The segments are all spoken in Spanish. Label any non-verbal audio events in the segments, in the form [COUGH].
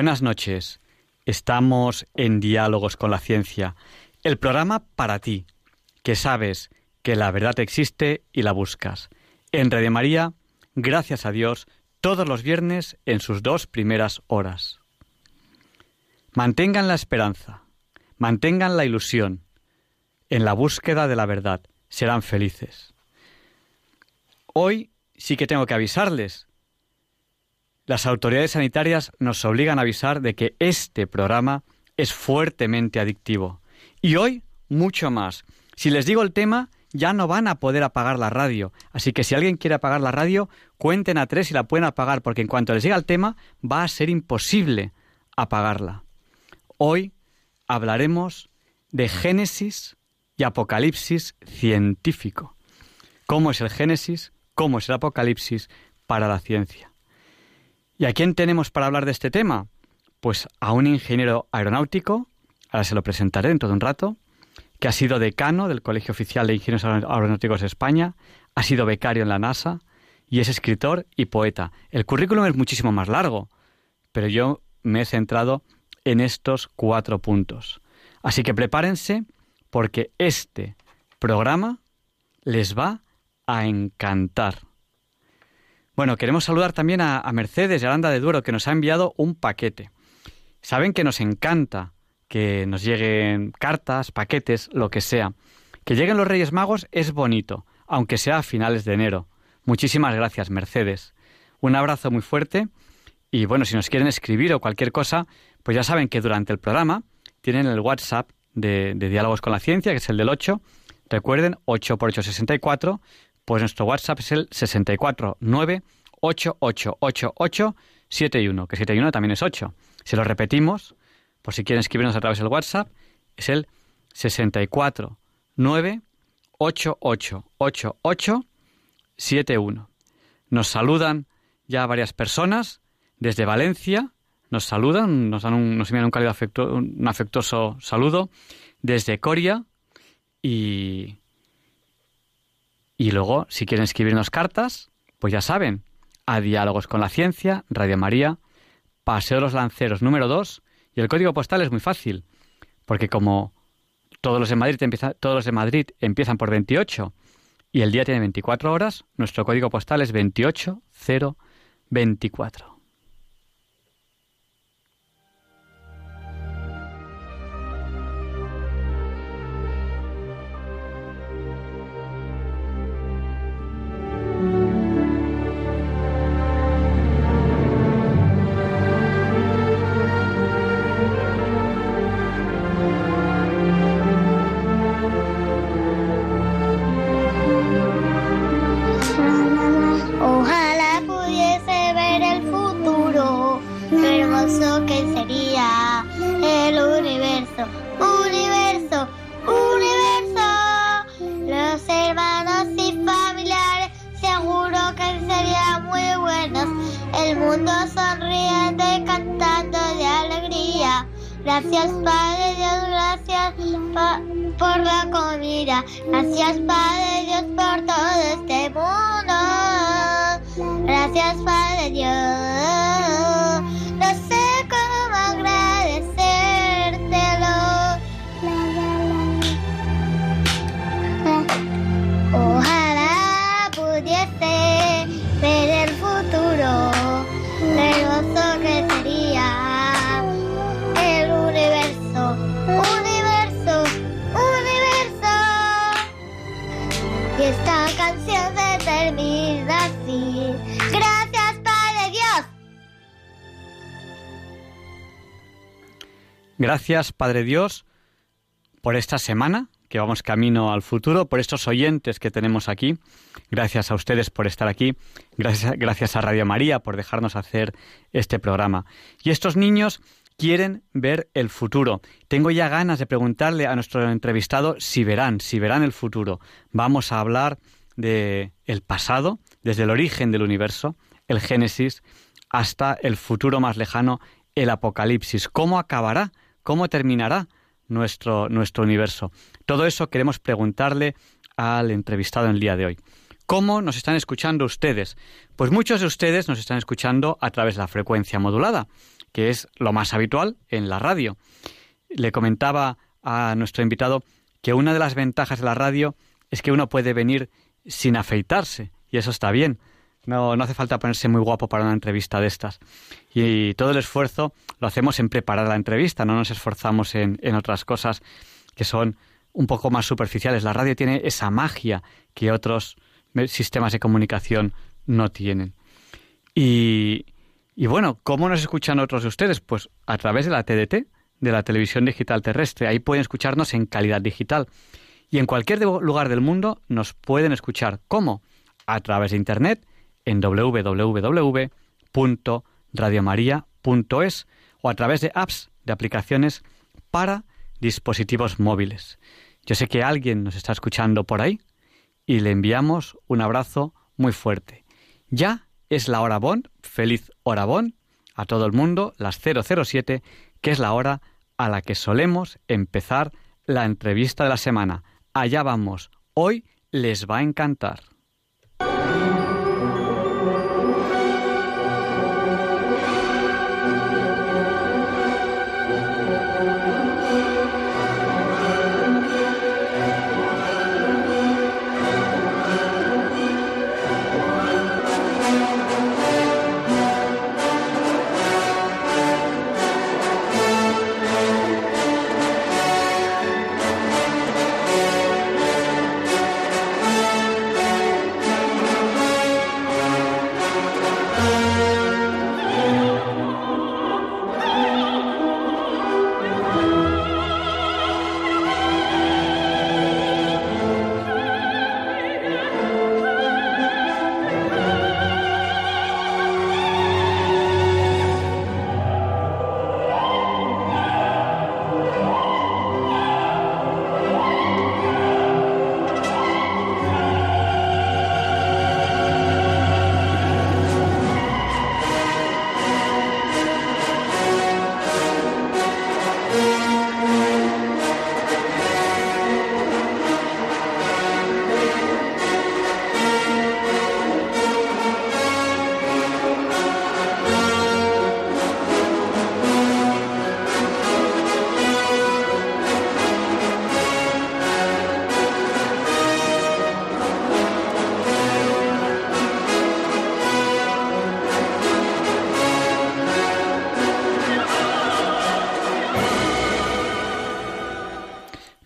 Buenas noches. Estamos en Diálogos con la Ciencia, el programa para ti, que sabes que la verdad existe y la buscas. En Radio María, gracias a Dios, todos los viernes en sus dos primeras horas. Mantengan la esperanza, mantengan la ilusión. En la búsqueda de la verdad serán felices. Hoy sí que tengo que avisarles las autoridades sanitarias nos obligan a avisar de que este programa es fuertemente adictivo. Y hoy, mucho más. Si les digo el tema, ya no van a poder apagar la radio. Así que si alguien quiere apagar la radio, cuenten a tres y la pueden apagar, porque en cuanto les diga el tema, va a ser imposible apagarla. Hoy hablaremos de Génesis y Apocalipsis científico. ¿Cómo es el Génesis? ¿Cómo es el Apocalipsis para la ciencia? ¿Y a quién tenemos para hablar de este tema? Pues a un ingeniero aeronáutico, ahora se lo presentaré dentro de un rato, que ha sido decano del Colegio Oficial de Ingenieros Aeronáuticos de España, ha sido becario en la NASA y es escritor y poeta. El currículum es muchísimo más largo, pero yo me he centrado en estos cuatro puntos. Así que prepárense porque este programa les va a encantar. Bueno, queremos saludar también a, Mercedes y Aranda de Duero, que nos ha enviado un paquete. Saben que nos encanta que nos lleguen cartas, paquetes, lo que sea. Que lleguen los Reyes Magos es bonito, aunque sea a finales de enero. Muchísimas gracias, Mercedes. Un abrazo muy fuerte y bueno, si nos quieren escribir o cualquier cosa, pues ya saben que durante el programa tienen el WhatsApp de, Diálogos con la Ciencia, que es el del 8. Recuerden, 8 por 8, 64. Pues nuestro WhatsApp es el 649888871, que 71 también es 8. Si lo repetimos, por si quieren escribirnos a través del WhatsApp, es el 649888871. Nos saludan ya varias personas desde Valencia, nos saludan, nos, dan un, nos envían un cálido un afectuoso saludo desde Coria y y luego, si quieren escribirnos cartas, pues ya saben, a Diálogos con la Ciencia, Radio María, Paseo de los Lanceros número 2, y el código postal es muy fácil, porque como todos los de Madrid, todos los de Madrid empiezan por 28 y el día tiene 24 horas, nuestro código postal es 28024. Gracias, Padre Dios, por esta semana que vamos camino al futuro, por estos oyentes que tenemos aquí. Gracias a ustedes por estar aquí. Gracias, gracias a Radio María por dejarnos hacer este programa. Y estos niños quieren ver el futuro. Tengo ya ganas de preguntarle a nuestro entrevistado si verán, si verán el futuro. Vamos a hablar de el pasado, desde el origen del universo, el Génesis, hasta el futuro más lejano, el Apocalipsis. ¿Cómo acabará? ¿Cómo terminará? nuestro, nuestro universo. Todo eso queremos preguntarle al entrevistado en el día de hoy. ¿Cómo nos están escuchando ustedes? Pues muchos de ustedes nos están escuchando a través de la frecuencia modulada, que es lo más habitual en la radio. Le comentaba a nuestro invitado que una de las ventajas de la radio es que uno puede venir sin afeitarse, y eso está bien. No, no hace falta ponerse muy guapo para una entrevista de estas. Y todo el esfuerzo lo hacemos en preparar la entrevista, no nos esforzamos en, en otras cosas que son un poco más superficiales. La radio tiene esa magia que otros sistemas de comunicación no tienen. Y, y bueno, ¿cómo nos escuchan otros de ustedes? Pues a través de la TDT, de la televisión digital terrestre. Ahí pueden escucharnos en calidad digital. Y en cualquier lugar del mundo nos pueden escuchar. ¿Cómo? A través de Internet en www.radiomaria.es o a través de apps, de aplicaciones para dispositivos móviles. Yo sé que alguien nos está escuchando por ahí y le enviamos un abrazo muy fuerte. Ya es la hora Bon, feliz hora Bon a todo el mundo, las 007, que es la hora a la que solemos empezar la entrevista de la semana. Allá vamos, hoy les va a encantar.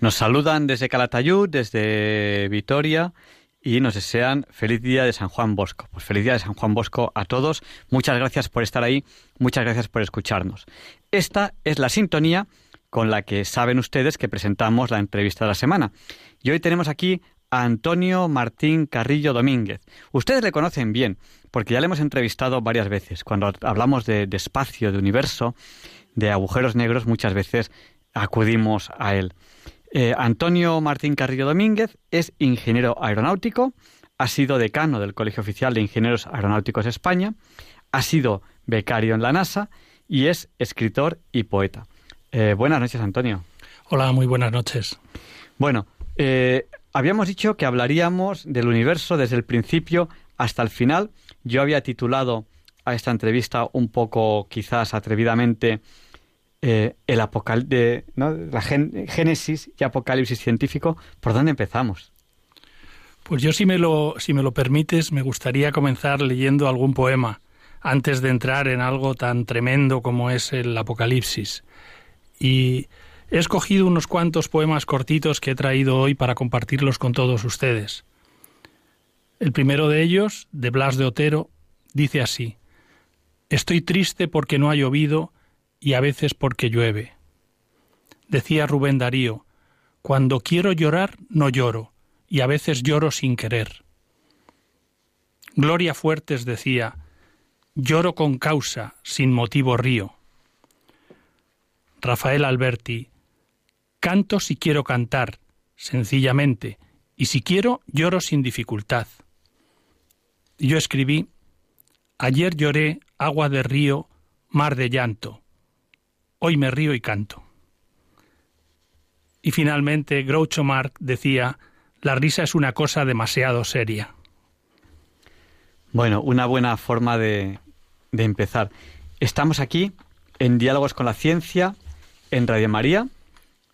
Nos saludan desde Calatayud, desde Vitoria y nos desean feliz día de San Juan Bosco. Pues feliz día de San Juan Bosco a todos. Muchas gracias por estar ahí, muchas gracias por escucharnos. Esta es la sintonía con la que saben ustedes que presentamos la entrevista de la semana. Y hoy tenemos aquí a Antonio Martín Carrillo Domínguez. Ustedes le conocen bien, porque ya le hemos entrevistado varias veces. Cuando hablamos de, de espacio, de universo, de agujeros negros, muchas veces acudimos a él. Eh, Antonio Martín Carrillo Domínguez es ingeniero aeronáutico, ha sido decano del Colegio Oficial de Ingenieros Aeronáuticos de España, ha sido becario en la NASA y es escritor y poeta. Eh, buenas noches, Antonio. Hola, muy buenas noches. Bueno, eh, habíamos dicho que hablaríamos del universo desde el principio hasta el final. Yo había titulado a esta entrevista un poco, quizás atrevidamente, eh, el apocal de, la génesis y apocalipsis científico, ¿por dónde empezamos? Pues yo, si me, lo, si me lo permites, me gustaría comenzar leyendo algún poema antes de entrar en algo tan tremendo como es el Apocalipsis. Y he escogido unos cuantos poemas cortitos que he traído hoy para compartirlos con todos ustedes. El primero de ellos, de Blas de Otero, dice así Estoy triste porque no ha llovido y a veces porque llueve. Decía Rubén Darío, Cuando quiero llorar, no lloro, y a veces lloro sin querer. Gloria Fuertes decía, lloro con causa, sin motivo río. Rafael Alberti, canto si quiero cantar, sencillamente, y si quiero, lloro sin dificultad. Yo escribí, ayer lloré agua de río, mar de llanto, hoy me río y canto. Y finalmente Groucho Marx decía, la risa es una cosa demasiado seria. Bueno, una buena forma de, de empezar. Estamos aquí en Diálogos con la Ciencia, en Radio María.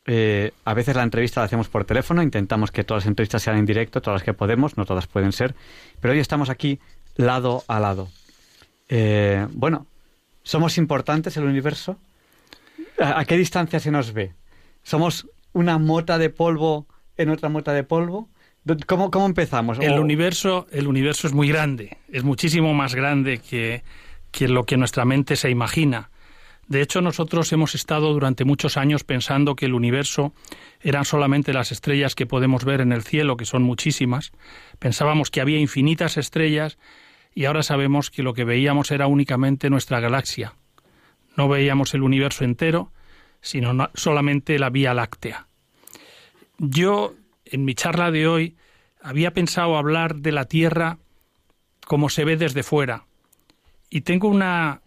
Eh, a veces la entrevista la hacemos por teléfono, intentamos que todas las entrevistas sean en directo, todas las que podemos, no todas pueden ser, pero hoy estamos aquí lado a lado. Eh, bueno, ¿somos importantes el universo? ¿A, qué distancia se nos ve? ¿Somos una mota de polvo en otra mota de polvo? ¿Cómo, cómo empezamos? El, universo, el universo es muy grande, es muchísimo más grande que, que lo que nuestra mente se imagina. De hecho, nosotros hemos estado durante muchos años pensando que el universo eran solamente las estrellas que podemos ver en el cielo, que son muchísimas. Pensábamos que había infinitas estrellas y ahora sabemos que lo que veíamos era únicamente nuestra galaxia. No veíamos el universo entero, sino solamente la Vía Láctea. Yo, en mi charla de hoy, había pensado hablar de la Tierra como se ve desde fuera. Y tengo una,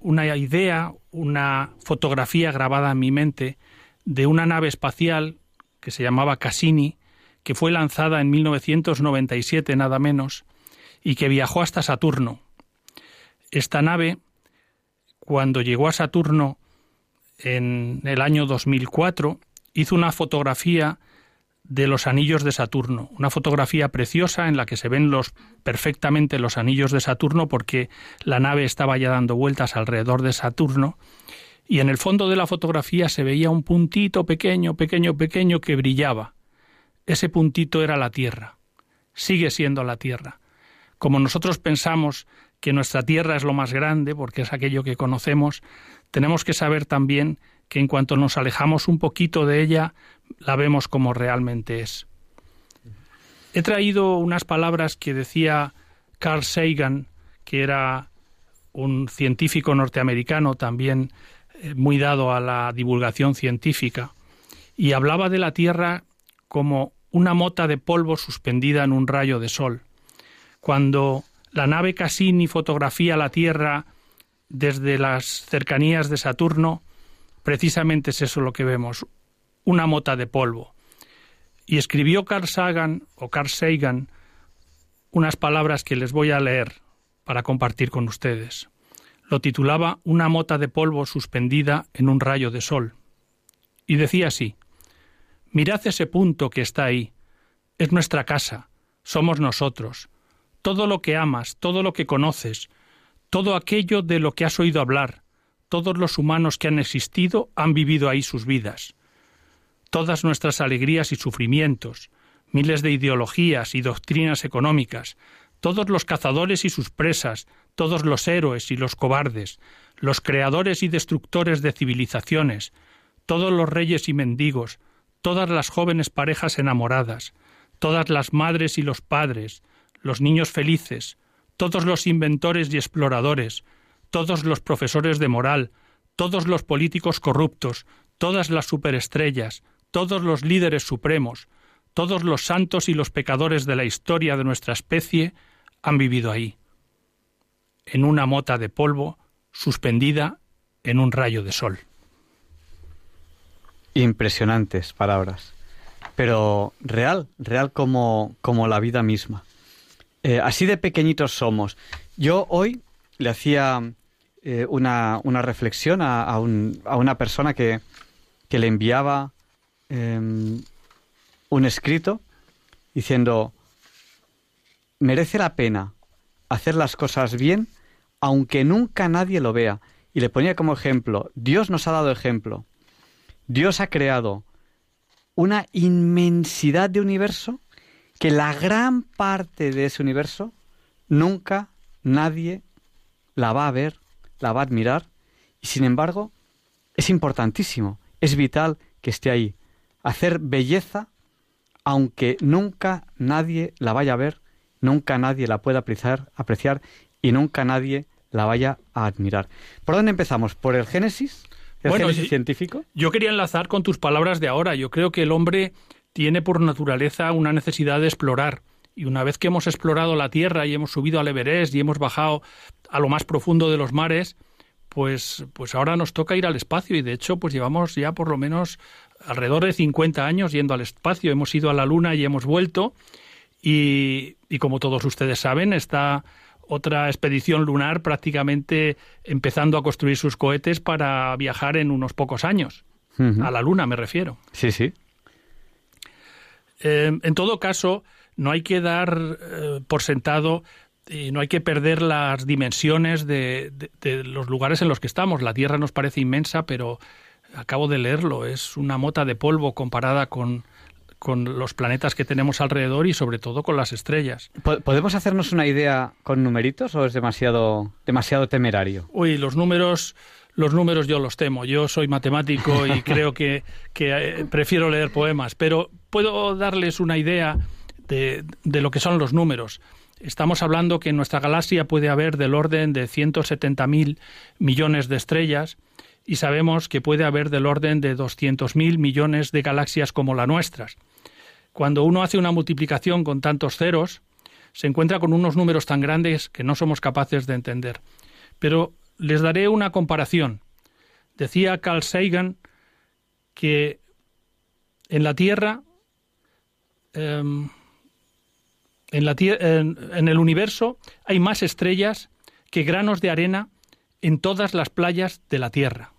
una idea, una fotografía grabada en mi mente de una nave espacial que se llamaba Cassini, que fue lanzada en 1997 nada menos, y que viajó hasta Saturno. Esta nave, cuando llegó a Saturno en el año 2004, hizo una fotografía de los anillos de Saturno, una fotografía preciosa en la que se ven los perfectamente los anillos de Saturno porque la nave estaba ya dando vueltas alrededor de Saturno y en el fondo de la fotografía se veía un puntito pequeño, pequeño, pequeño que brillaba. Ese puntito era la Tierra. Sigue siendo la Tierra. Como nosotros pensamos que nuestra Tierra es lo más grande porque es aquello que conocemos, tenemos que saber también que en cuanto nos alejamos un poquito de ella, la vemos como realmente es. He traído unas palabras que decía Carl Sagan, que era un científico norteamericano también eh, muy dado a la divulgación científica, y hablaba de la Tierra como una mota de polvo suspendida en un rayo de sol. Cuando la nave Cassini fotografía la Tierra desde las cercanías de Saturno, precisamente es eso lo que vemos, una mota de polvo. Y escribió Carl Sagan o Carl Sagan unas palabras que les voy a leer para compartir con ustedes. Lo titulaba Una mota de polvo suspendida en un rayo de sol. Y decía así Mirad ese punto que está ahí. Es nuestra casa, somos nosotros. Todo lo que amas, todo lo que conoces, todo aquello de lo que has oído hablar, todos los humanos que han existido han vivido ahí sus vidas. Todas nuestras alegrías y sufrimientos, miles de ideologías y doctrinas económicas, todos los cazadores y sus presas, todos los héroes y los cobardes, los creadores y destructores de civilizaciones, todos los reyes y mendigos, todas las jóvenes parejas enamoradas, todas las madres y los padres, los niños felices, todos los inventores y exploradores, todos los profesores de moral, todos los políticos corruptos, todas las superestrellas, todos los líderes supremos, todos los santos y los pecadores de la historia de nuestra especie han vivido ahí, en una mota de polvo suspendida en un rayo de sol. Impresionantes palabras, pero real, real como, como la vida misma. Eh, así de pequeñitos somos. Yo hoy le hacía eh, una, una, reflexión a, a, un, a una persona que, que le enviaba Em, un escrito diciendo, merece la pena hacer las cosas bien aunque nunca nadie lo vea. Y le ponía como ejemplo, Dios nos ha dado ejemplo. Dios ha creado una inmensidad de universo que la gran parte de ese universo nunca nadie la va a ver, la va a admirar, y sin embargo es importantísimo, es vital que esté ahí hacer belleza, aunque nunca nadie la vaya a ver, nunca nadie la pueda apreciar, apreciar y nunca nadie la vaya a admirar. ¿Por dónde empezamos? ¿Por el Génesis? ¿El Bueno, Génesis científico? Yo quería enlazar con tus palabras de ahora. Yo creo que el hombre tiene por naturaleza una necesidad de explorar. Y una vez que hemos explorado la Tierra y hemos subido al Everest y hemos bajado a lo más profundo de los mares, pues, pues ahora nos toca ir al espacio. Y de hecho, pues llevamos ya por lo menos alrededor de 50 años yendo al espacio. Hemos ido a la Luna y hemos vuelto. Y, y como todos ustedes saben, está otra expedición lunar prácticamente empezando a construir sus cohetes para viajar en unos pocos años. A la Luna me refiero. Sí, sí. Eh, en todo caso, no hay que dar eh, por sentado y no hay que perder las dimensiones de, de- de los lugares en los que estamos. La Tierra nos parece inmensa, pero acabo de leerlo, es una mota de polvo comparada con, con los planetas que tenemos alrededor y sobre todo con las estrellas. Po- ¿Podemos hacernos una idea con numeritos o es demasiado, demasiado temerario? Uy, los números, los números yo los temo. Yo soy matemático y [LAUGHS] creo que, que, eh, prefiero leer poemas, pero puedo darles una idea de, de lo que son los números. Estamos hablando que en nuestra galaxia puede haber del orden de 170.000 millones de estrellas y sabemos que puede haber del orden de 200.000 millones de galaxias como la nuestra. Cuando uno hace una multiplicación con tantos ceros, se encuentra con unos números tan grandes que no somos capaces de entender. Pero les daré una comparación. Decía Carl Sagan que en la Tierra, em, en, la en el universo, hay más estrellas que granos de arena en todas las playas de la Tierra.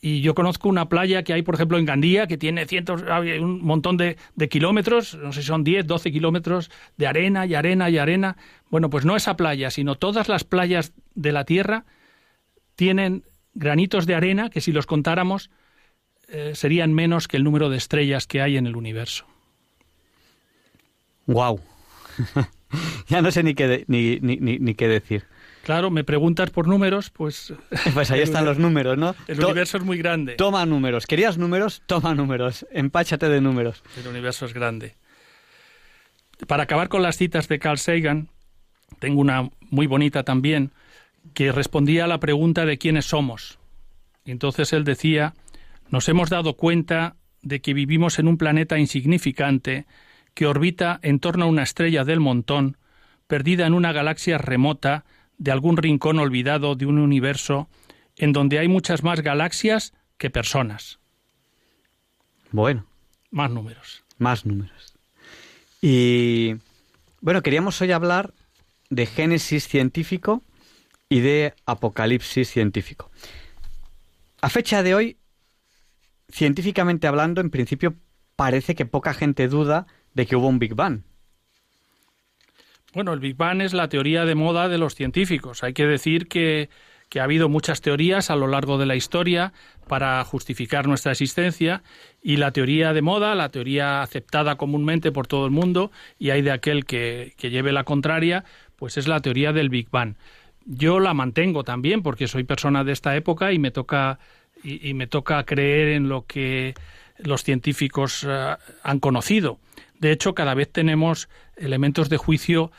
Y yo conozco una playa que hay, por ejemplo, en Gandía, que tiene cientos, un montón de, de kilómetros, no sé si son 10, 12 kilómetros de arena y arena y arena. Bueno, pues no esa playa, sino todas las playas de la Tierra tienen granitos de arena que si los contáramos eh, serían menos que el número de estrellas que hay en el universo. ¡Wow! [LAUGHS] ya no sé ni qué, de- ni, ni, ni qué decir. Claro, me preguntas por números, pues [LAUGHS] Pues ahí están los números, ¿no? el To- universo es muy grande. Toma números. ¿Querías números? Toma números. Empáchate de números. El universo es grande. Para acabar con las citas de Carl Sagan, tengo una muy bonita también, que respondía a la pregunta de quiénes somos. Y entonces él decía, nos hemos dado cuenta de que vivimos en un planeta insignificante que orbita en torno a una estrella del montón, perdida en una galaxia remota de algún rincón olvidado de un universo en donde hay muchas más galaxias que personas. Bueno, Más números. más números. Y bueno, queríamos hoy hablar de Génesis científico y de Apocalipsis científico. A fecha de hoy, científicamente hablando, en principio parece que poca gente duda de que hubo un Big Bang. Bueno, el Big Bang es la teoría de moda de los científicos. Hay que decir que, ha habido muchas teorías a lo largo de la historia para justificar nuestra existencia y la teoría de moda, la teoría aceptada comúnmente por todo el mundo y hay de aquel que, lleve la contraria, pues es la teoría del Big Bang. Yo la mantengo también porque soy persona de esta época y me toca y, y me toca creer en lo que los científicos eh, han conocido. De hecho, cada vez tenemos elementos de juicio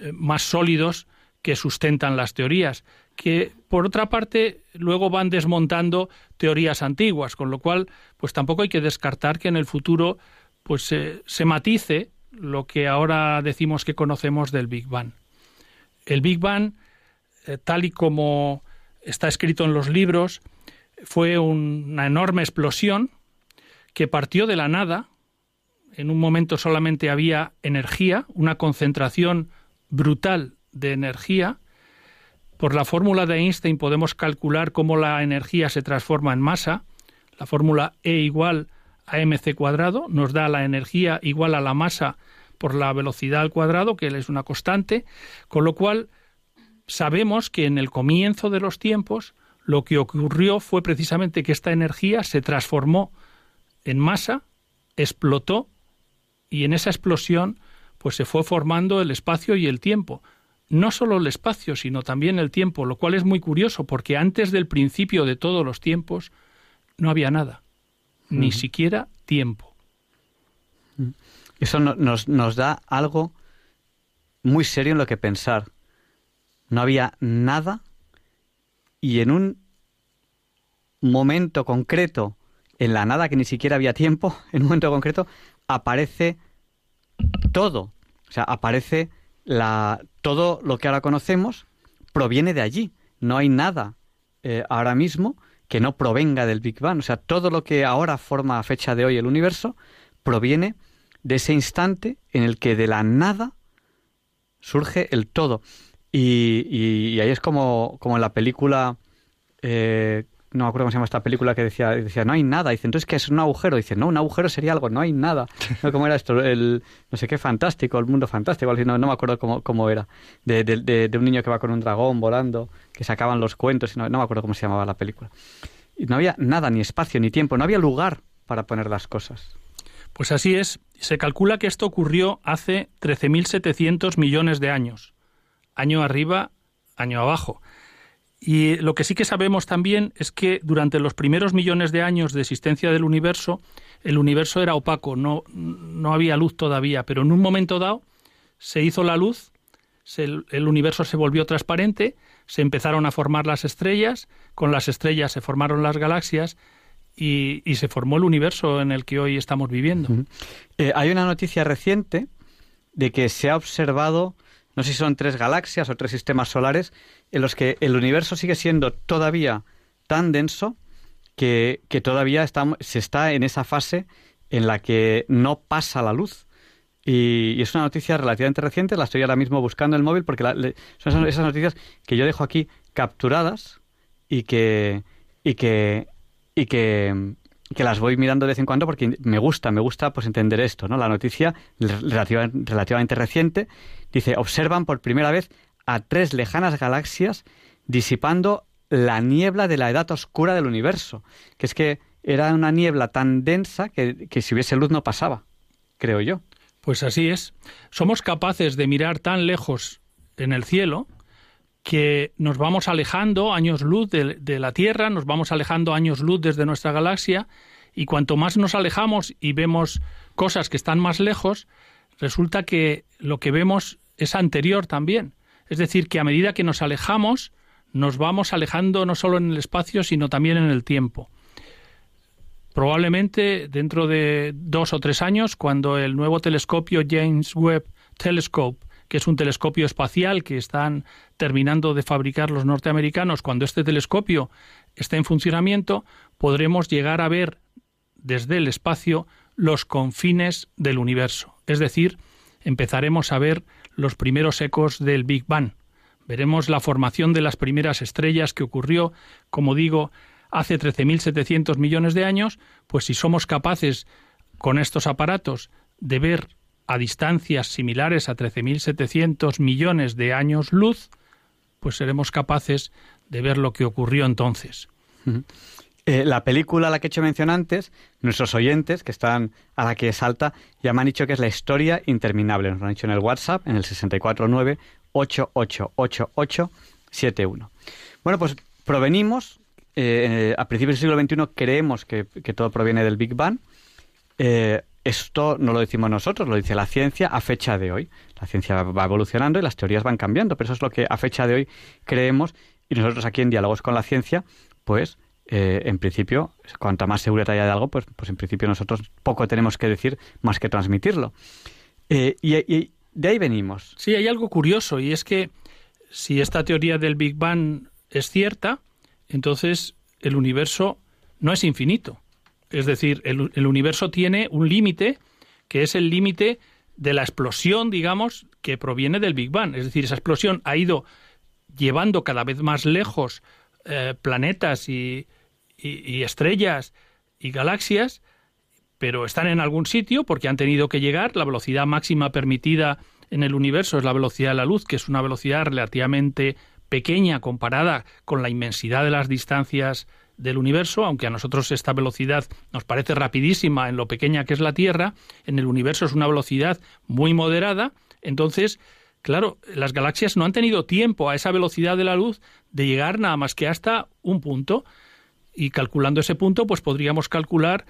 eh, más sólidos que sustentan las teorías, que por otra parte luego van desmontando teorías antiguas, con lo cual pues tampoco hay que descartar que en el futuro pues se- matice lo que ahora decimos que conocemos del Big Bang. El Big Bang, eh, tal y como está escrito en los libros, fue un- una enorme explosión que partió de la nada, en un momento solamente había energía, una concentración brutal de energía. Por la fórmula de Einstein podemos calcular cómo la energía se transforma en masa. La fórmula E igual a mc cuadrado nos da la energía igual a la masa por la velocidad al cuadrado, que es una constante, con lo cual sabemos que en el comienzo de los tiempos lo que ocurrió fue precisamente que esta energía se transformó en masa, explotó y en esa explosión pues se fue formando el espacio y el tiempo. No solo el espacio, sino también el tiempo, lo cual es muy curioso porque antes del principio de todos los tiempos no había nada. ni siquiera tiempo. Eso nos, nos da algo muy serio en lo que pensar. No había nada y en un momento concreto, en la nada que ni siquiera había tiempo, [LAUGHS] en un momento concreto, aparece todo. O sea, aparece la, todo lo que ahora conocemos proviene de allí. No hay nada eh, ahora mismo que no provenga del Big Bang. O sea, todo lo que ahora forma a fecha de hoy el universo proviene de ese instante en el que de la nada surge el todo. Y, ahí es como, como en la película, eh, no me acuerdo cómo se llama esta película que decía, decía, no hay nada. Dice, entonces, ¿qué es un agujero? Dice, no, un agujero sería algo, no hay nada. [LAUGHS] ¿No? ¿Cómo era esto? El, no sé qué fantástico, el mundo fantástico, no, no me acuerdo cómo, cómo era. De, de, de, un niño que va con un dragón volando, que sacaban los cuentos, no, no me acuerdo cómo se llamaba la película. Y no había nada, ni espacio, ni tiempo, no había lugar para poner las cosas. Pues así es. Se calcula que esto ocurrió hace 13.700 millones de años año arriba, año abajo. Y lo que sí que sabemos también es que durante los primeros millones de años de existencia del universo, el universo era opaco, no, no había luz todavía, pero en un momento dado se hizo la luz, el universo se volvió transparente, se empezaron a formar las estrellas, con las estrellas se formaron las galaxias y, se formó el universo en el que hoy estamos viviendo. Eh, hay una noticia reciente de que se ha observado no sé si son tres galaxias o tres sistemas solares, en los que el universo sigue siendo todavía tan denso que, todavía está, se está en esa fase en la que no pasa la luz. Y, es una noticia relativamente reciente, la estoy ahora mismo buscando en el móvil porque son esas noticias que yo dejo aquí capturadas y que, y que, y que, que las voy mirando de vez en cuando porque me gusta, me gusta pues entender esto, ¿no? La noticia relativamente reciente dice, observan por primera vez a tres lejanas galaxias disipando la niebla de la edad oscura del universo, que es que era una niebla tan densa que, que si hubiese luz no pasaba, creo yo. Pues así es. Somos capaces de mirar tan lejos en el cielo que nos vamos alejando años luz de, la Tierra, nos vamos alejando años luz desde nuestra galaxia, y cuanto más nos alejamos y vemos cosas que están más lejos, resulta que lo que vemos es anterior también. Es decir, que a medida que nos alejamos, nos vamos alejando no solo en el espacio, sino también en el tiempo. Probablemente dentro de dos o tres años, cuando el nuevo telescopio James Webb Telescope que es un telescopio espacial que están terminando de fabricar los norteamericanos, cuando este telescopio esté en funcionamiento, podremos llegar a ver desde el espacio los confines del universo. Es decir, empezaremos a ver los primeros ecos del Big Bang. Veremos la formación de las primeras estrellas que ocurrió, como digo, hace 13.700 millones de años, pues si somos capaces con estos aparatos de ver a distancias similares a 13.700 millones de años luz, pues seremos capaces de ver lo que ocurrió entonces. Eh, la película a la que he hecho mención antes, nuestros oyentes que están a la que salta, ya me han dicho que es la historia interminable. Nos lo han dicho en el WhatsApp, en el 649-888871. Bueno, pues provenimos, eh, a principios del siglo XXI creemos que, todo proviene del Big Bang. Eh, esto no lo decimos nosotros, lo dice la ciencia a fecha de hoy. La ciencia va evolucionando y las teorías van cambiando, pero eso es lo que a fecha de hoy creemos y nosotros aquí en Diálogos con la Ciencia, pues eh, en principio, cuanta más seguridad haya de algo, pues, pues en principio nosotros poco tenemos que decir más que transmitirlo. Eh, y, de ahí venimos. Sí, hay algo curioso y es que si esta teoría del Big Bang es cierta, entonces el universo no es infinito. Es decir, el, universo tiene un límite que es el límite de la explosión, digamos, que proviene del Big Bang. Es decir, esa explosión ha ido llevando cada vez más lejos eh, planetas y, estrellas y galaxias, pero están en algún sitio porque han tenido que llegar. La velocidad máxima permitida en el universo es la velocidad de la luz, que es una velocidad relativamente pequeña comparada con la inmensidad de las distancias del universo, aunque a nosotros esta velocidad nos parece rapidísima en lo pequeña que es la Tierra, en el universo es una velocidad muy moderada, entonces, claro, las galaxias no han tenido tiempo a esa velocidad de la luz de llegar nada más que hasta un punto, y calculando ese punto, pues podríamos calcular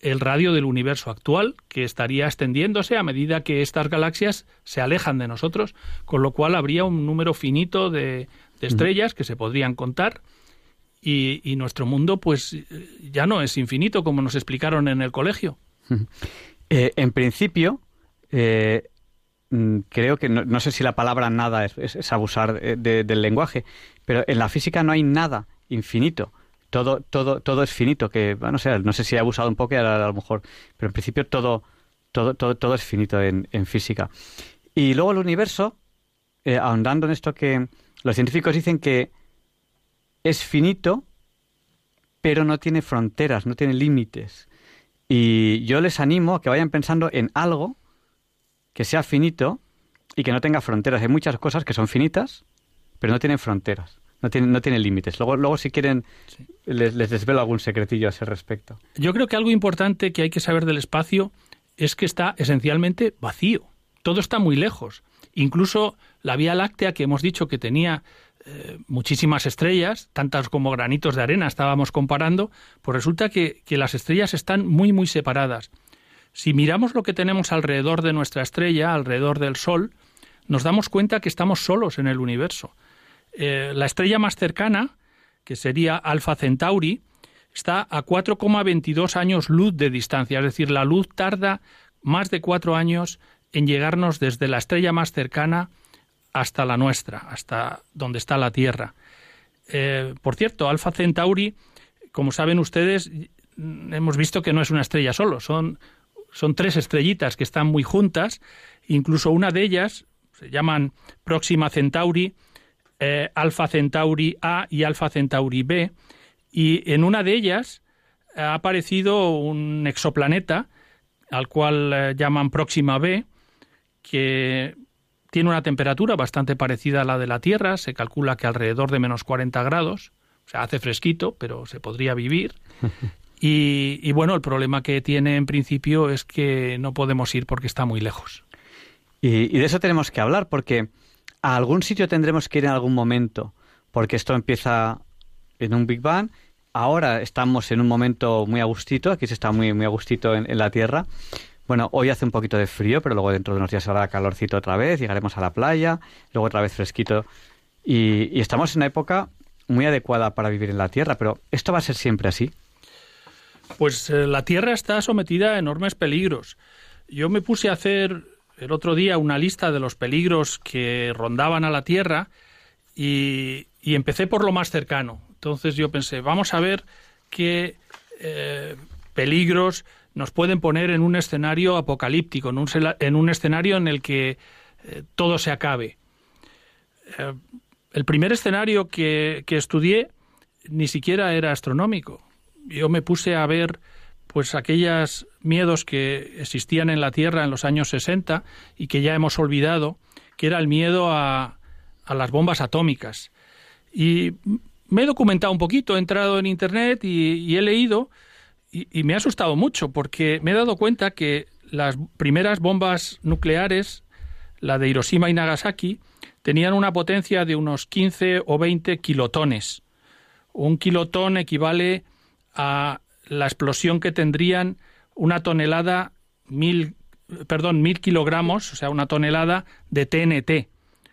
el radio del universo actual, que estaría extendiéndose a medida que estas galaxias se alejan de nosotros, con lo cual habría un número finito de, estrellas que se podrían contar y, nuestro mundo pues ya no es infinito como nos explicaron en el colegio. [LAUGHS] Eh, en principio, eh, mm, creo que no, sé si la palabra nada es, abusar del lenguaje, pero en la física no hay nada infinito todo, todo, todo es finito, que, bueno, sé, no sé si he abusado un poco a, lo mejor, pero en principio todo, todo, todo, todo es finito en, física. Y luego el universo, eh, ahondando en esto que los científicos dicen que es finito, pero no tiene fronteras, no tiene límites. Y yo les animo a que vayan pensando en algo que sea finito y que no tenga fronteras. Hay muchas cosas que son finitas, pero no tienen fronteras no tiene, no tiene límites. Luego, luego si quieren, les, les desvelo algún secretillo a ese respecto. Yo creo que algo importante que hay que saber del espacio es que está esencialmente vacío. Todo está muy lejos. Incluso la Vía Láctea, que hemos dicho que tenía muchísimas estrellas, tantas como granitos de arena estábamos comparando, pues resulta que, que las estrellas están muy, muy separadas. Si miramos lo que tenemos alrededor de nuestra estrella, alrededor del Sol, nos damos cuenta que estamos solos en el universo. Eh, la estrella más cercana, que sería Alpha Centauri, está a 4,22 años luz de distancia, es decir, la luz tarda más de cuatro años en llegarnos desde la estrella más cercana hasta la nuestra, hasta donde está la Tierra. Eh, por cierto, Alpha Centauri, como saben ustedes, hemos visto que no es una estrella solo, son, son tres estrellitas que están muy juntas, incluso una de ellas, se llaman Próxima Centauri, eh, Alpha Centauri A y Alpha Centauri B, y en una de ellas ha aparecido un exoplaneta al cual eh, llaman Próxima B, que tiene una temperatura bastante parecida a la de la Tierra, se calcula que alrededor de menos 40 grados, o sea, hace fresquito, pero se podría vivir. [LAUGHS] Y, bueno, el problema que tiene en principio es que no podemos ir porque está muy lejos. y de eso tenemos que hablar, porque a algún sitio tendremos que ir en algún momento, porque esto empieza en un Big Bang. Ahora estamos en un momento muy agustito, aquí se está muy, muy agustito en, en la Tierra. Bueno, hoy hace un poquito de frío, pero luego dentro de unos días habrá calorcito otra vez, llegaremos a la playa, luego otra vez fresquito. Y, estamos en una época muy adecuada para vivir en la Tierra, pero ¿esto va a ser siempre así? Pues eh, la Tierra está sometida a enormes peligros. Yo me puse a hacer el otro día una lista de los peligros que rondaban a la Tierra y, empecé por lo más cercano. Entonces yo pensé, vamos a ver qué eh, peligros nos pueden poner en un escenario apocalíptico, en un, en un escenario en el que eh, todo se acabe. Eh, el primer escenario que, que estudié ni siquiera era astronómico. Yo me puse a ver pues aquellos miedos que existían en la Tierra en los años 60 y que ya hemos olvidado, que era el miedo a, a las bombas atómicas. Y me he documentado un poquito, he entrado en Internet y, he leído y, me ha asustado mucho porque me he dado cuenta que las primeras bombas nucleares, la de Hiroshima y Nagasaki, tenían una potencia de unos 15 o 20 kilotones. Un kilotón equivale a la explosión que tendrían una tonelada, mil, perdón, mil kilogramos, o sea, una tonelada de TNT.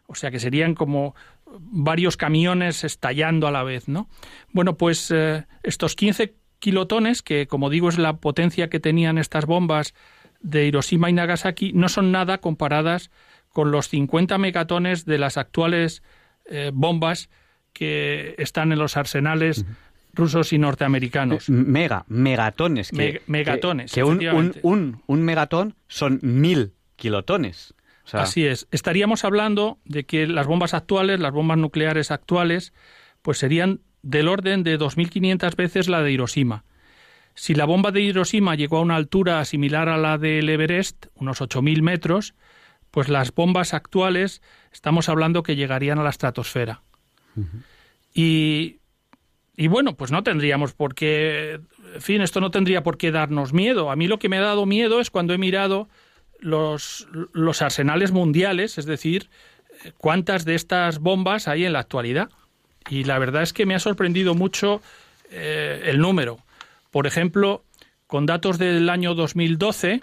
O sea, que serían como varios camiones estallando a la vez, ¿no? Bueno, pues eh, estos 15 kilotones, que como digo es la potencia que tenían estas bombas de Hiroshima y Nagasaki, no son nada comparadas con los 50 megatones de las actuales eh, bombas que están en los arsenales rusos y norteamericanos. Eh, mega, megatones. Que, megatones. Que, un, un, un, megatón son mil kilotones. Así es. Estaríamos hablando de que las bombas actuales, las bombas nucleares actuales, pues serían del orden de 2.500 veces la de Hiroshima. Si la bomba de Hiroshima llegó a una altura similar a la del Everest, unos 8.000 metros, pues las bombas actuales estamos hablando que llegarían a la estratosfera. Y y bueno, pues no tendríamos por qué, en fin, esto no tendría por qué darnos miedo. A mí lo que me ha dado miedo es cuando he mirado los, los arsenales mundiales, es decir, cuántas de estas bombas hay en la actualidad. Y la verdad es que me ha sorprendido mucho eh, el número. Por ejemplo, con datos del año 2012,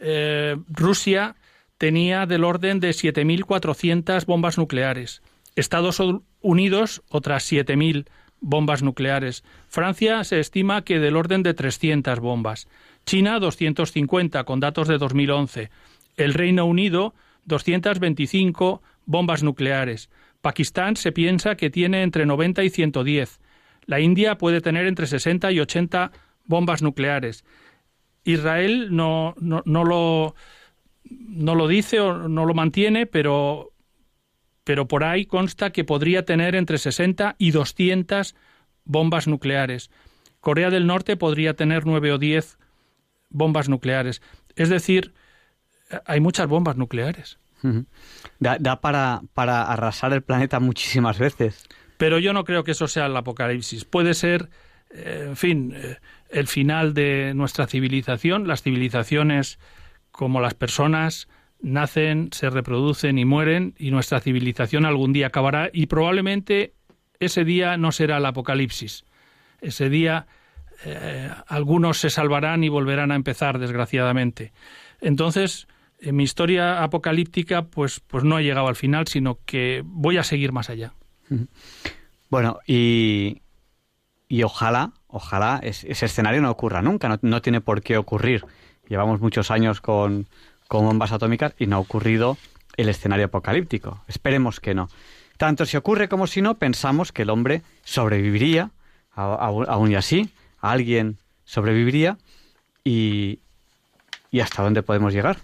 eh, Rusia tenía del orden de 7.400 bombas nucleares. Estados Unidos, otras 7.000 bombas nucleares. Francia se estima que del orden de 300 bombas. China, 250, con datos de 2011. El Reino Unido, 225 bombas nucleares. Pakistán se piensa que tiene entre 90 y 110. La India puede tener entre 60 y 80 bombas nucleares. Israel no, no, no, lo, no lo dice o no lo mantiene, pero, pero por ahí consta que podría tener entre 60 y 200 bombas nucleares. Corea del Norte podría tener 9 o 10 bombas nucleares. Es decir, hay muchas bombas nucleares. Da, para, para arrasar el planeta muchísimas veces. Pero yo no creo que eso sea el apocalipsis. Puede ser, eh, en fin, eh, el final de nuestra civilización. Las civilizaciones, como las personas, nacen, se reproducen y mueren, y nuestra civilización algún día acabará, y probablemente ese día no será el apocalipsis. Ese día eh, algunos se salvarán y volverán a empezar, desgraciadamente. Entonces, en mi historia apocalíptica, pues, pues no he llegado al final, sino que voy a seguir más allá. Bueno, y, y ojalá, ojalá ese escenario no ocurra nunca, no, tiene por qué ocurrir. Llevamos muchos años con, con bombas atómicas y no ha ocurrido el escenario apocalíptico. Esperemos que no. Tanto si ocurre como si no, pensamos que el hombre sobreviviría, aún y así, alguien sobreviviría y, y hasta dónde podemos llegar.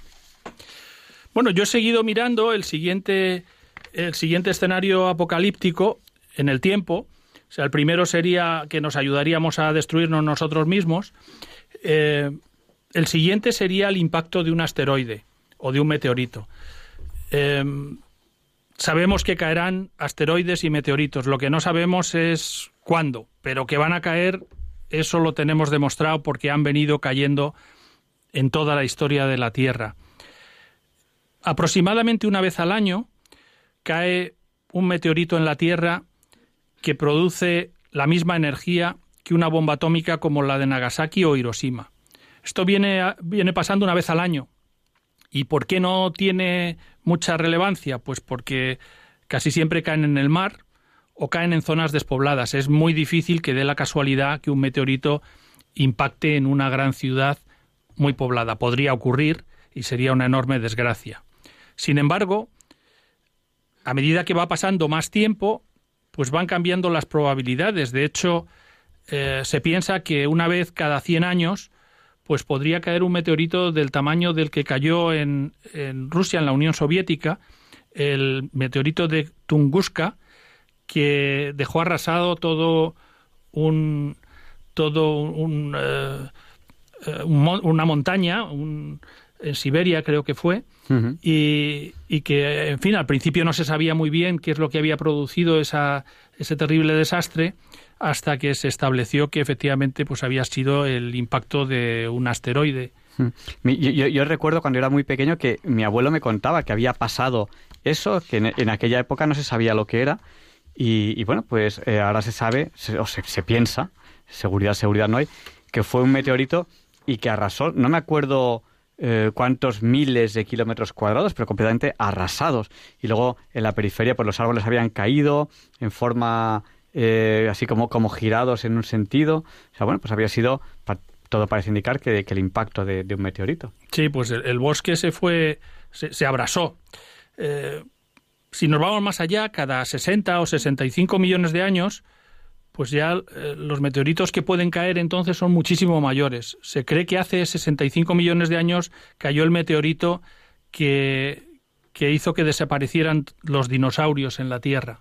Bueno, yo he seguido mirando el siguiente, el siguiente escenario apocalíptico en el tiempo. O sea, el primero sería que nos ayudaríamos a destruirnos nosotros mismos. Eh, el siguiente sería el impacto de un asteroide o de un meteorito. Eh, sabemos que caerán asteroides y meteoritos. Lo que no sabemos es cuándo, pero que van a caer, eso lo tenemos demostrado porque han venido cayendo en toda la historia de la Tierra. Aproximadamente una vez al año cae un meteorito en la Tierra que produce la misma energía que una bomba atómica como la de Nagasaki o Hiroshima. Esto viene, viene pasando una vez al año. ¿Y por qué no tiene mucha relevancia? Pues porque casi siempre caen en el mar o caen en zonas despobladas. Es muy difícil que dé la casualidad que un meteorito impacte en una gran ciudad muy poblada. Podría ocurrir y sería una enorme desgracia. Sin embargo, a medida que va pasando más tiempo, pues van cambiando las probabilidades. De hecho, eh, se piensa que una vez cada 100 años, pues podría caer un meteorito del tamaño del que cayó en, Rusia, en la Unión Soviética, el meteorito de Tunguska, que dejó arrasado todo un todo un eh, eh, una montaña, en Siberia creo que fue, y, que, en fin, al principio no se sabía muy bien qué es lo que había producido esa, ese terrible desastre hasta que se estableció que efectivamente pues había sido el impacto de un asteroide. Yo, recuerdo cuando era muy pequeño que mi abuelo me contaba que había pasado eso, que en, aquella época no se sabía lo que era, y, bueno, pues eh, ahora se sabe, o se, se, piensa, seguridad, seguridad no hay, que fue un meteorito y que arrasó, no me acuerdo eh, cuántos miles de kilómetros cuadrados, pero completamente arrasados. Y luego en la periferia pues los árboles habían caído en forma eh, así como, como girados en un sentido. O sea, bueno, pues había sido, todo parece indicar que, que el impacto de, un meteorito. Sí, pues el, bosque se fue, se, se abrasó. Eh, si nos vamos más allá, cada 60 o 65 millones de años, pues ya eh, los meteoritos que pueden caer entonces son muchísimo mayores. Se cree que hace 65 millones de años cayó el meteorito que, que hizo que desaparecieran los dinosaurios en la Tierra.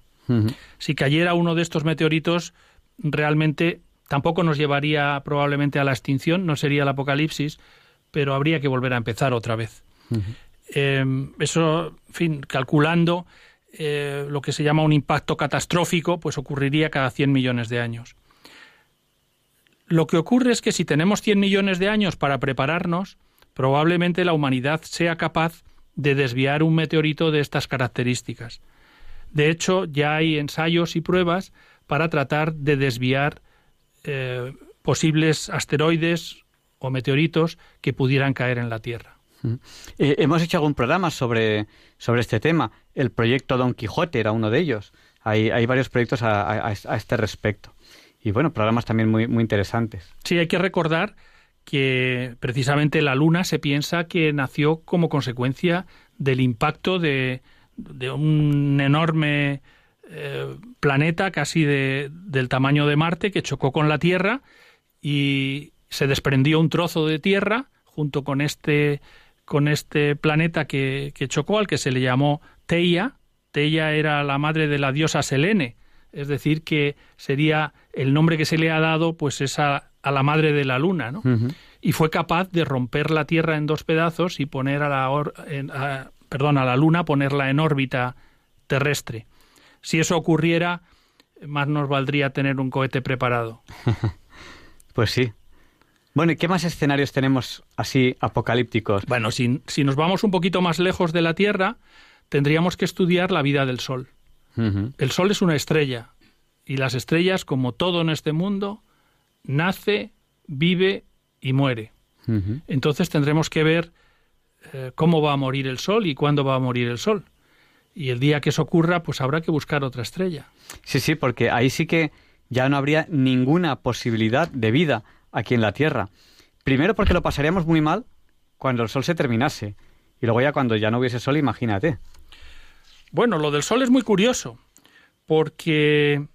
Si cayera uno de estos meteoritos, realmente tampoco nos llevaría probablemente a la extinción, no sería el apocalipsis, pero habría que volver a empezar otra vez. Em, eso, en fin, calculando eh, lo que se llama un impacto catastrófico, pues ocurriría cada 100 millones de años. Lo que ocurre es que si tenemos 100 millones de años para prepararnos, probablemente la humanidad sea capaz de desviar un meteorito de estas características. De hecho, ya hay ensayos y pruebas para tratar de desviar eh, posibles asteroides o meteoritos que pudieran caer en la Tierra. Eh, hemos hecho algún programa sobre, sobre este tema. El proyecto Don Quijote era uno de ellos. Hay, hay varios proyectos a, este respecto. Y bueno, programas también muy, muy interesantes. Sí, hay que recordar que precisamente la Luna se piensa que nació como consecuencia del impacto de, de un enorme eh, planeta casi de, del tamaño de Marte que chocó con la Tierra y se desprendió un trozo de Tierra junto con este con este planeta que, chocó, al que se le llamó Teia. Teia era la madre de la diosa Selene, es decir, que sería el nombre que se le ha dado, pues es a, la madre de la luna, ¿no? Y fue capaz de romper la Tierra en dos pedazos y poner a la, perdón, a la luna, ponerla en órbita terrestre. Si eso ocurriera, más nos valdría tener un cohete preparado. [LAUGHS] pues sí, bueno, ¿y qué más escenarios tenemos así apocalípticos? Bueno, si, si nos vamos un poquito más lejos de la Tierra, tendríamos que estudiar la vida del Sol. El Sol es una estrella, y las estrellas, como todo en este mundo, nace, vive y muere. Entonces tendremos que ver eh, cómo va a morir el Sol y cuándo va a morir el Sol. Y el día que eso ocurra, pues habrá que buscar otra estrella. Sí, sí, porque ahí sí que ya no habría ninguna posibilidad de vida aquí en la Tierra. Primero porque lo pasaríamos muy mal cuando el Sol se terminase. Y luego ya cuando ya no hubiese Sol, imagínate. Bueno, lo del Sol es muy curioso, porque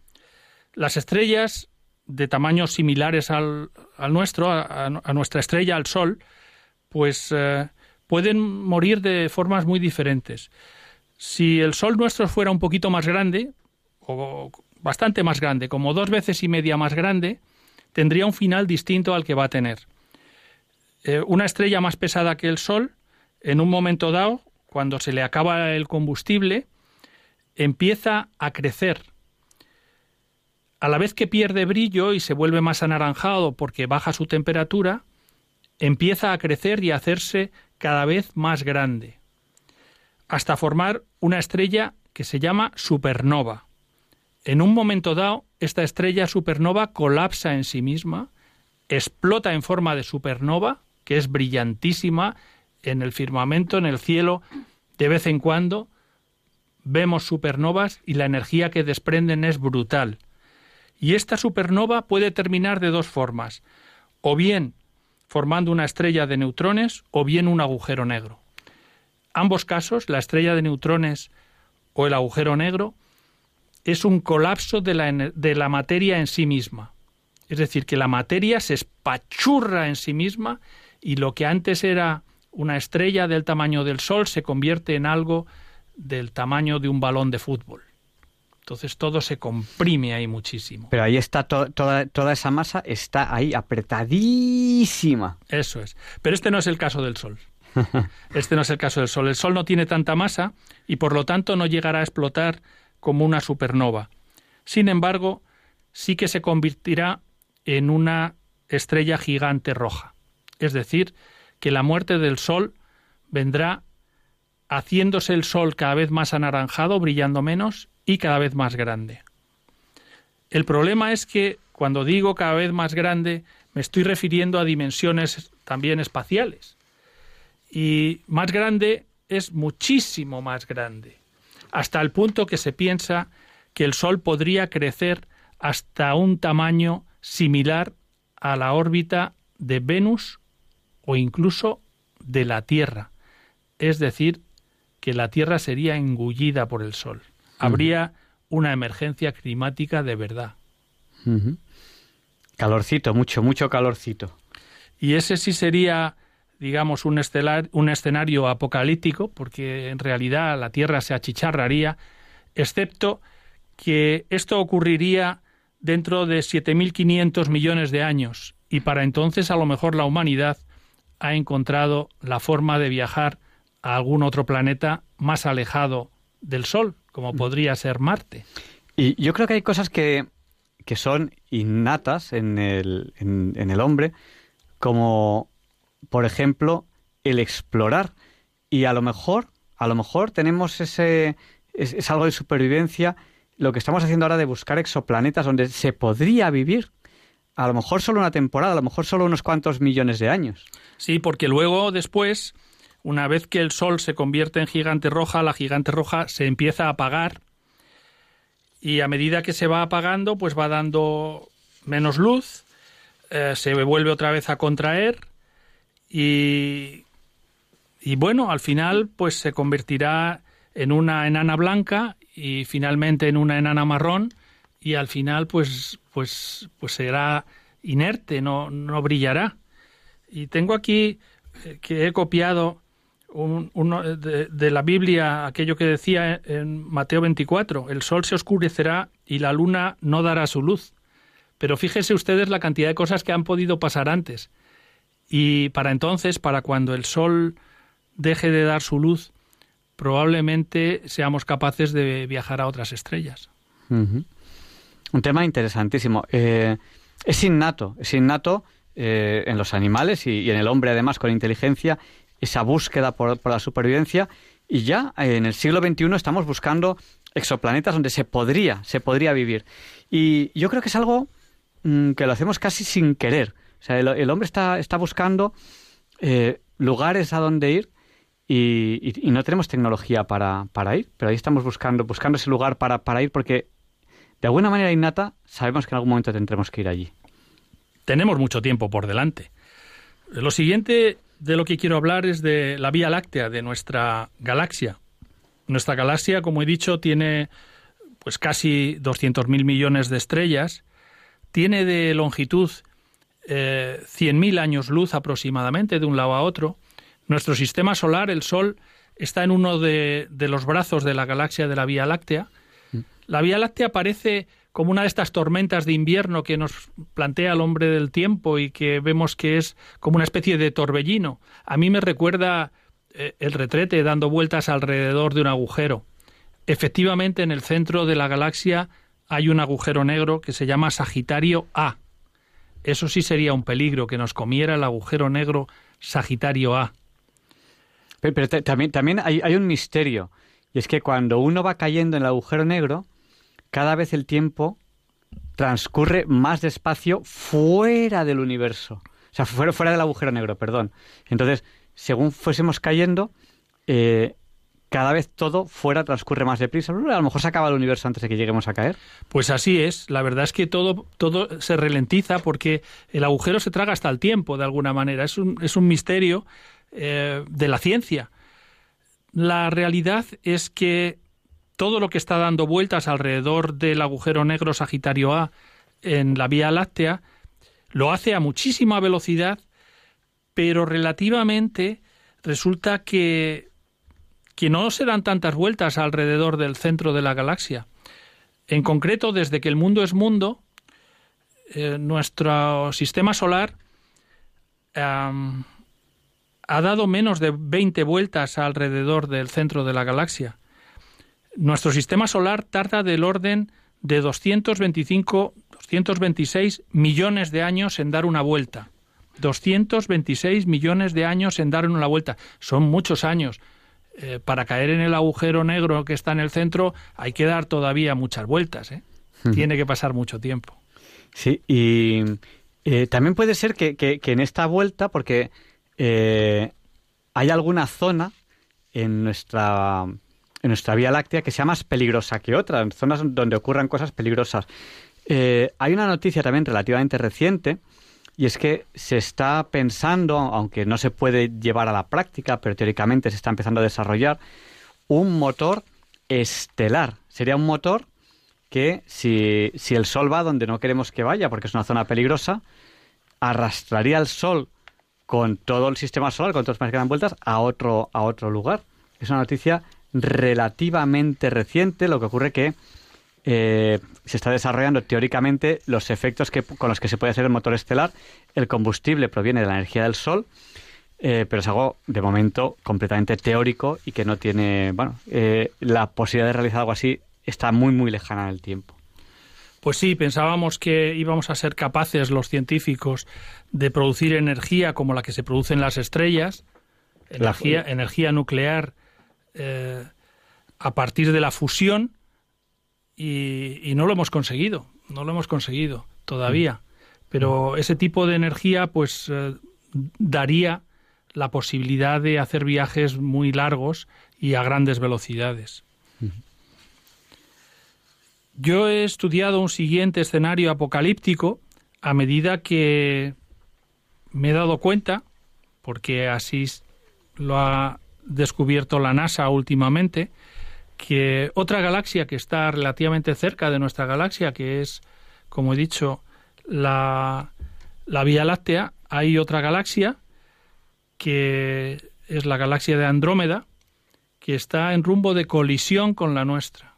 las estrellas de tamaños similares al, nuestro, a, nuestra estrella, al Sol, pues eh, pueden morir de formas muy diferentes. Si el Sol nuestro fuera un poquito más grande, o bastante más grande, como dos veces y media más grande, tendría un final distinto al que va a tener. Eh, una estrella más pesada que el Sol, en un momento dado, cuando se le acaba el combustible, empieza a crecer. A la vez que pierde brillo y se vuelve más anaranjado porque baja su temperatura, empieza a crecer y a hacerse cada vez más grande, hasta formar una estrella que se llama supernova. En un momento dado, esta estrella supernova colapsa en sí misma, explota en forma de supernova, que es brillantísima en el firmamento, en el cielo, de vez en cuando vemos supernovas y la energía que desprenden es brutal. Y esta supernova puede terminar de dos formas, o bien formando una estrella de neutrones o bien un agujero negro. Ambos casos, la estrella de neutrones o el agujero negro, es un colapso de la, de la materia en sí misma. Es decir, que la materia se espachurra en sí misma y lo que antes era una estrella del tamaño del Sol se convierte en algo del tamaño de un balón de fútbol. Entonces todo se comprime ahí muchísimo. Pero ahí está toda, toda esa masa, está ahí apretadísima. Eso es. Pero este no es el caso del Sol. [LAUGHS] Este no es el caso del Sol. El Sol no tiene tanta masa y por lo tanto no llegará a explotar como una supernova. Sin embargo, sí que se convertirá en una estrella gigante roja. Es decir, que la muerte del Sol vendrá haciéndose el Sol cada vez más anaranjado, brillando menos y cada vez más grande. El problema es que cuando digo cada vez más grande, me estoy refiriendo a dimensiones también espaciales. Y más grande es muchísimo más grande hasta el punto que se piensa que el Sol podría crecer hasta un tamaño similar a la órbita de Venus o incluso de la Tierra. Es decir, que la Tierra sería engullida por el Sol. Habría una emergencia climática de verdad. Calorcito, mucho, mucho calorcito. Y ese sí sería digamos, un, estelar, un escenario apocalíptico, porque en realidad la Tierra se achicharraría, excepto que esto ocurriría dentro de 7.500 millones de años, y para entonces a lo mejor la humanidad ha encontrado la forma de viajar a algún otro planeta más alejado del Sol, como mm. podría ser Marte. Y yo creo que hay cosas que, que son innatas en el, en el hombre, como por ejemplo, el explorar. Y a lo mejor, a lo mejor tenemos ese, es, algo de supervivencia, lo que estamos haciendo ahora de buscar exoplanetas donde se podría vivir. a lo mejor solo una temporada, a lo mejor solo unos cuantos millones de años. Sí, porque luego después, una vez que el Sol se convierte en gigante roja, la gigante roja se empieza a apagar y a medida que se va apagando, pues va dando menos luz, eh, se vuelve otra vez a contraer y, y bueno, al final pues se convertirá en una enana blanca y finalmente en una enana marrón y al final pues pues pues será inerte, no, no brillará. Y tengo aquí eh, que he copiado uno de, de, la Biblia aquello que decía en Mateo 24, el sol se oscurecerá y la luna no dará su luz. Pero fíjense ustedes la cantidad de cosas que han podido pasar antes. Y para entonces, para cuando el sol deje de dar su luz, probablemente seamos capaces de viajar a otras estrellas. Un tema interesantísimo. Eh, es innato, es innato eh, en los animales y, en el hombre además con inteligencia esa búsqueda por, la supervivencia y ya eh, en el siglo XXI estamos buscando exoplanetas donde se podría, se podría vivir. Y yo creo que es algo mm, que lo hacemos casi sin querer. O sea, el, hombre está, está buscando lugares a donde ir y, no tenemos tecnología para, para, ir, pero ahí estamos buscando, buscando ese lugar para, para ir porque de alguna manera innata sabemos que en algún momento tendremos que ir allí. Tenemos mucho tiempo por delante. Lo siguiente de lo que quiero hablar es de la Vía Láctea, de nuestra galaxia. Nuestra galaxia, como he dicho, tiene pues casi 200.000 millones de estrellas, tiene de longitud eh, 100.000 años luz aproximadamente de un lado a otro, nuestro sistema solar, el Sol, está en uno de, los brazos de la galaxia de la Vía Láctea. La Vía Láctea parece como una de estas tormentas de invierno que nos plantea el hombre del tiempo y que vemos que es como una especie de torbellino. A mí me recuerda eh, el retrete dando vueltas alrededor de un agujero. Efectivamente, en el centro de la galaxia hay un agujero negro que se llama Sagitario A. Eso sí sería un peligro que nos comiera el agujero negro Sagitario A. Pero, también, hay, un misterio, y es que cuando uno va cayendo en el agujero negro, cada vez el tiempo transcurre más despacio fuera del universo. O sea, fuera, fuera del agujero negro, perdón. Entonces, según fuésemos cayendo, eh, cada vez todo fuera transcurre más deprisa. A lo mejor se acaba el universo antes de que lleguemos a caer. Pues así es. La verdad es que todo, todo se ralentiza porque el agujero se traga hasta el tiempo, de alguna manera. Es un, es un misterio eh, de la ciencia. La realidad es que todo lo que está dando vueltas alrededor del agujero negro Sagitario A en la Vía Láctea lo hace a muchísima velocidad, pero relativamente resulta que, que no se dan tantas vueltas alrededor del centro de la galaxia. En concreto, desde que el mundo es mundo, eh, nuestro sistema solar ha dado menos de 20 vueltas alrededor del centro de la galaxia. Nuestro sistema solar tarda del orden de 225, 226 millones de años en dar una vuelta. 226 millones de años en dar una vuelta. Son muchos años. Eh, para caer en el agujero negro que está en el centro hay que dar todavía muchas vueltas. ¿eh? Tiene que pasar mucho tiempo. Sí, y eh, también puede ser que, que, en esta vuelta, porque eh, hay alguna zona en nuestra, en nuestra Vía Láctea que sea más peligrosa que otra, zonas donde ocurran cosas peligrosas. Eh, hay una noticia también relativamente reciente, y es que se está pensando, aunque no se puede llevar a la práctica, pero teóricamente se está empezando a desarrollar, un motor estelar. Sería un motor que si, si el Sol va donde no queremos que vaya, porque es una zona peligrosa, arrastraría el Sol con todo el sistema solar, con todos los que dan vueltas, a otro, a otro lugar. Es una noticia relativamente reciente, lo que ocurre que eh, se está desarrollando teóricamente los efectos que, con los que se puede hacer el motor estelar. El combustible proviene de la energía del Sol, eh, pero es algo de momento completamente teórico y que no tiene, bueno, eh, la posibilidad de realizar algo así está muy, muy lejana en el tiempo. Pues sí, pensábamos que íbamos a ser capaces los científicos de producir energía como la que se produce en las estrellas, energía, energía nuclear a partir de la fusión, y, no lo hemos conseguido, no lo hemos conseguido todavía. Pero ese tipo de energía, pues, eh, daría la posibilidad de hacer viajes muy largos y a grandes velocidades. Yo he estudiado un siguiente escenario apocalíptico a medida que me he dado cuenta, porque así lo ha descubierto la NASA últimamente, que otra galaxia que está relativamente cerca de nuestra galaxia, que es, como he dicho, la, la Vía Láctea, hay otra galaxia que es la galaxia de Andrómeda, que está en rumbo de colisión con la nuestra.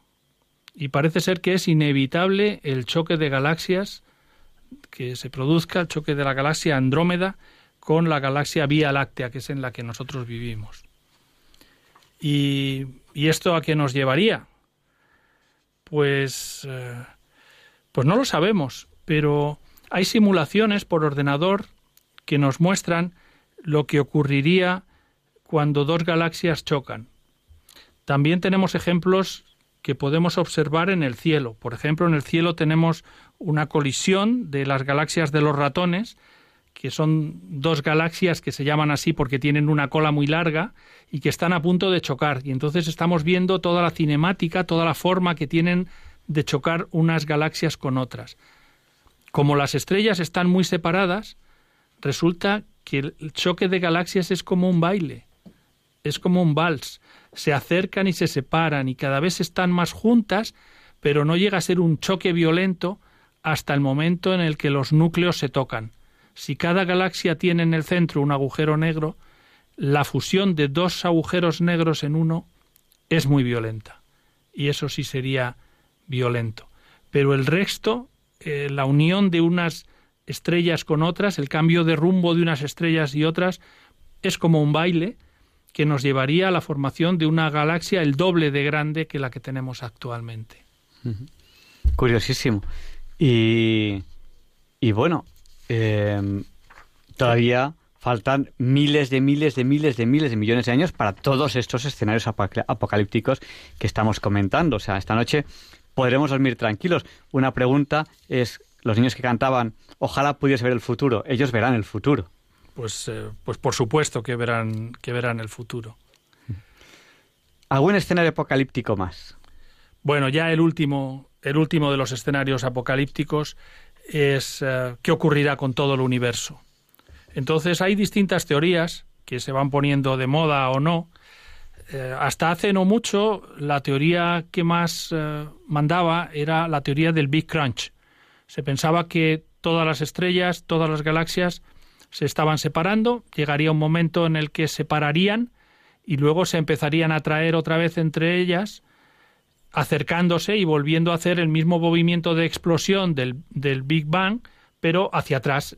Y parece ser que es inevitable el choque de galaxias, que se produzca el choque de la galaxia Andrómeda con la galaxia Vía Láctea, que es en la que nosotros vivimos. ¿Y, esto a qué nos llevaría? Pues, eh, pues no lo sabemos, pero hay simulaciones por ordenador que nos muestran lo que ocurriría cuando dos galaxias chocan. También tenemos ejemplos que podemos observar en el cielo. Por ejemplo, en el cielo tenemos una colisión de las galaxias de los ratones, que son dos galaxias que se llaman así porque tienen una cola muy larga y que están a punto de chocar. Y entonces estamos viendo toda la cinemática, toda la forma que tienen de chocar unas galaxias con otras. Como las estrellas están muy separadas, resulta que el choque de galaxias es como un baile, es como un vals. Se acercan y se separan y cada vez están más juntas, pero no llega a ser un choque violento hasta el momento en el que los núcleos se tocan. Si cada galaxia tiene en el centro un agujero negro, la fusión de dos agujeros negros en uno es muy violenta. Y eso sí sería violento. Pero el resto, eh, la unión de unas estrellas con otras, el cambio de rumbo de unas estrellas y otras, es como un baile que nos llevaría a la formación de una galaxia el doble de grande que la que tenemos actualmente. Curiosísimo. Y, y bueno, em, todavía faltan miles de miles de miles de miles de millones de años para todos estos escenarios apocalípticos que estamos comentando. O sea, esta noche podremos dormir tranquilos. Una pregunta es, los niños que cantaban, ojalá pudiese ver el futuro, ellos verán el futuro. Pues, eh, pues por supuesto que verán, que verán el futuro. ¿Algún escenario apocalíptico más? Bueno, ya el último, el último de los escenarios apocalípticos es eh, qué ocurrirá con todo el universo. Entonces hay distintas teorías que se van poniendo de moda o no. Eh, hasta hace no mucho la teoría que más mandaba era la teoría del Big Crunch, se pensaba que todas las estrellas, todas las galaxias se estaban separando, llegaría un momento en el que se separarían y luego se empezarían a traer otra vez entre ellas, acercándose y volviendo a hacer el mismo movimiento de explosión del, Big Bang, pero hacia atrás,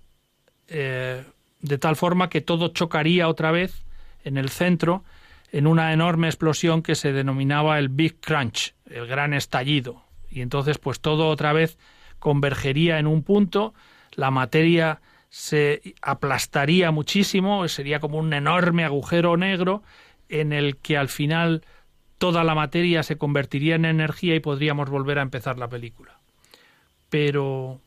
eh, de tal forma que todo chocaría otra vez en el centro en una enorme explosión que se denominaba el Big Crunch, el gran estallido. Y entonces, pues todo otra vez convergería en un punto, la materia se aplastaría muchísimo, sería como un enorme agujero negro en el que al final toda la materia se convertiría en energía y podríamos volver a empezar la película. Pero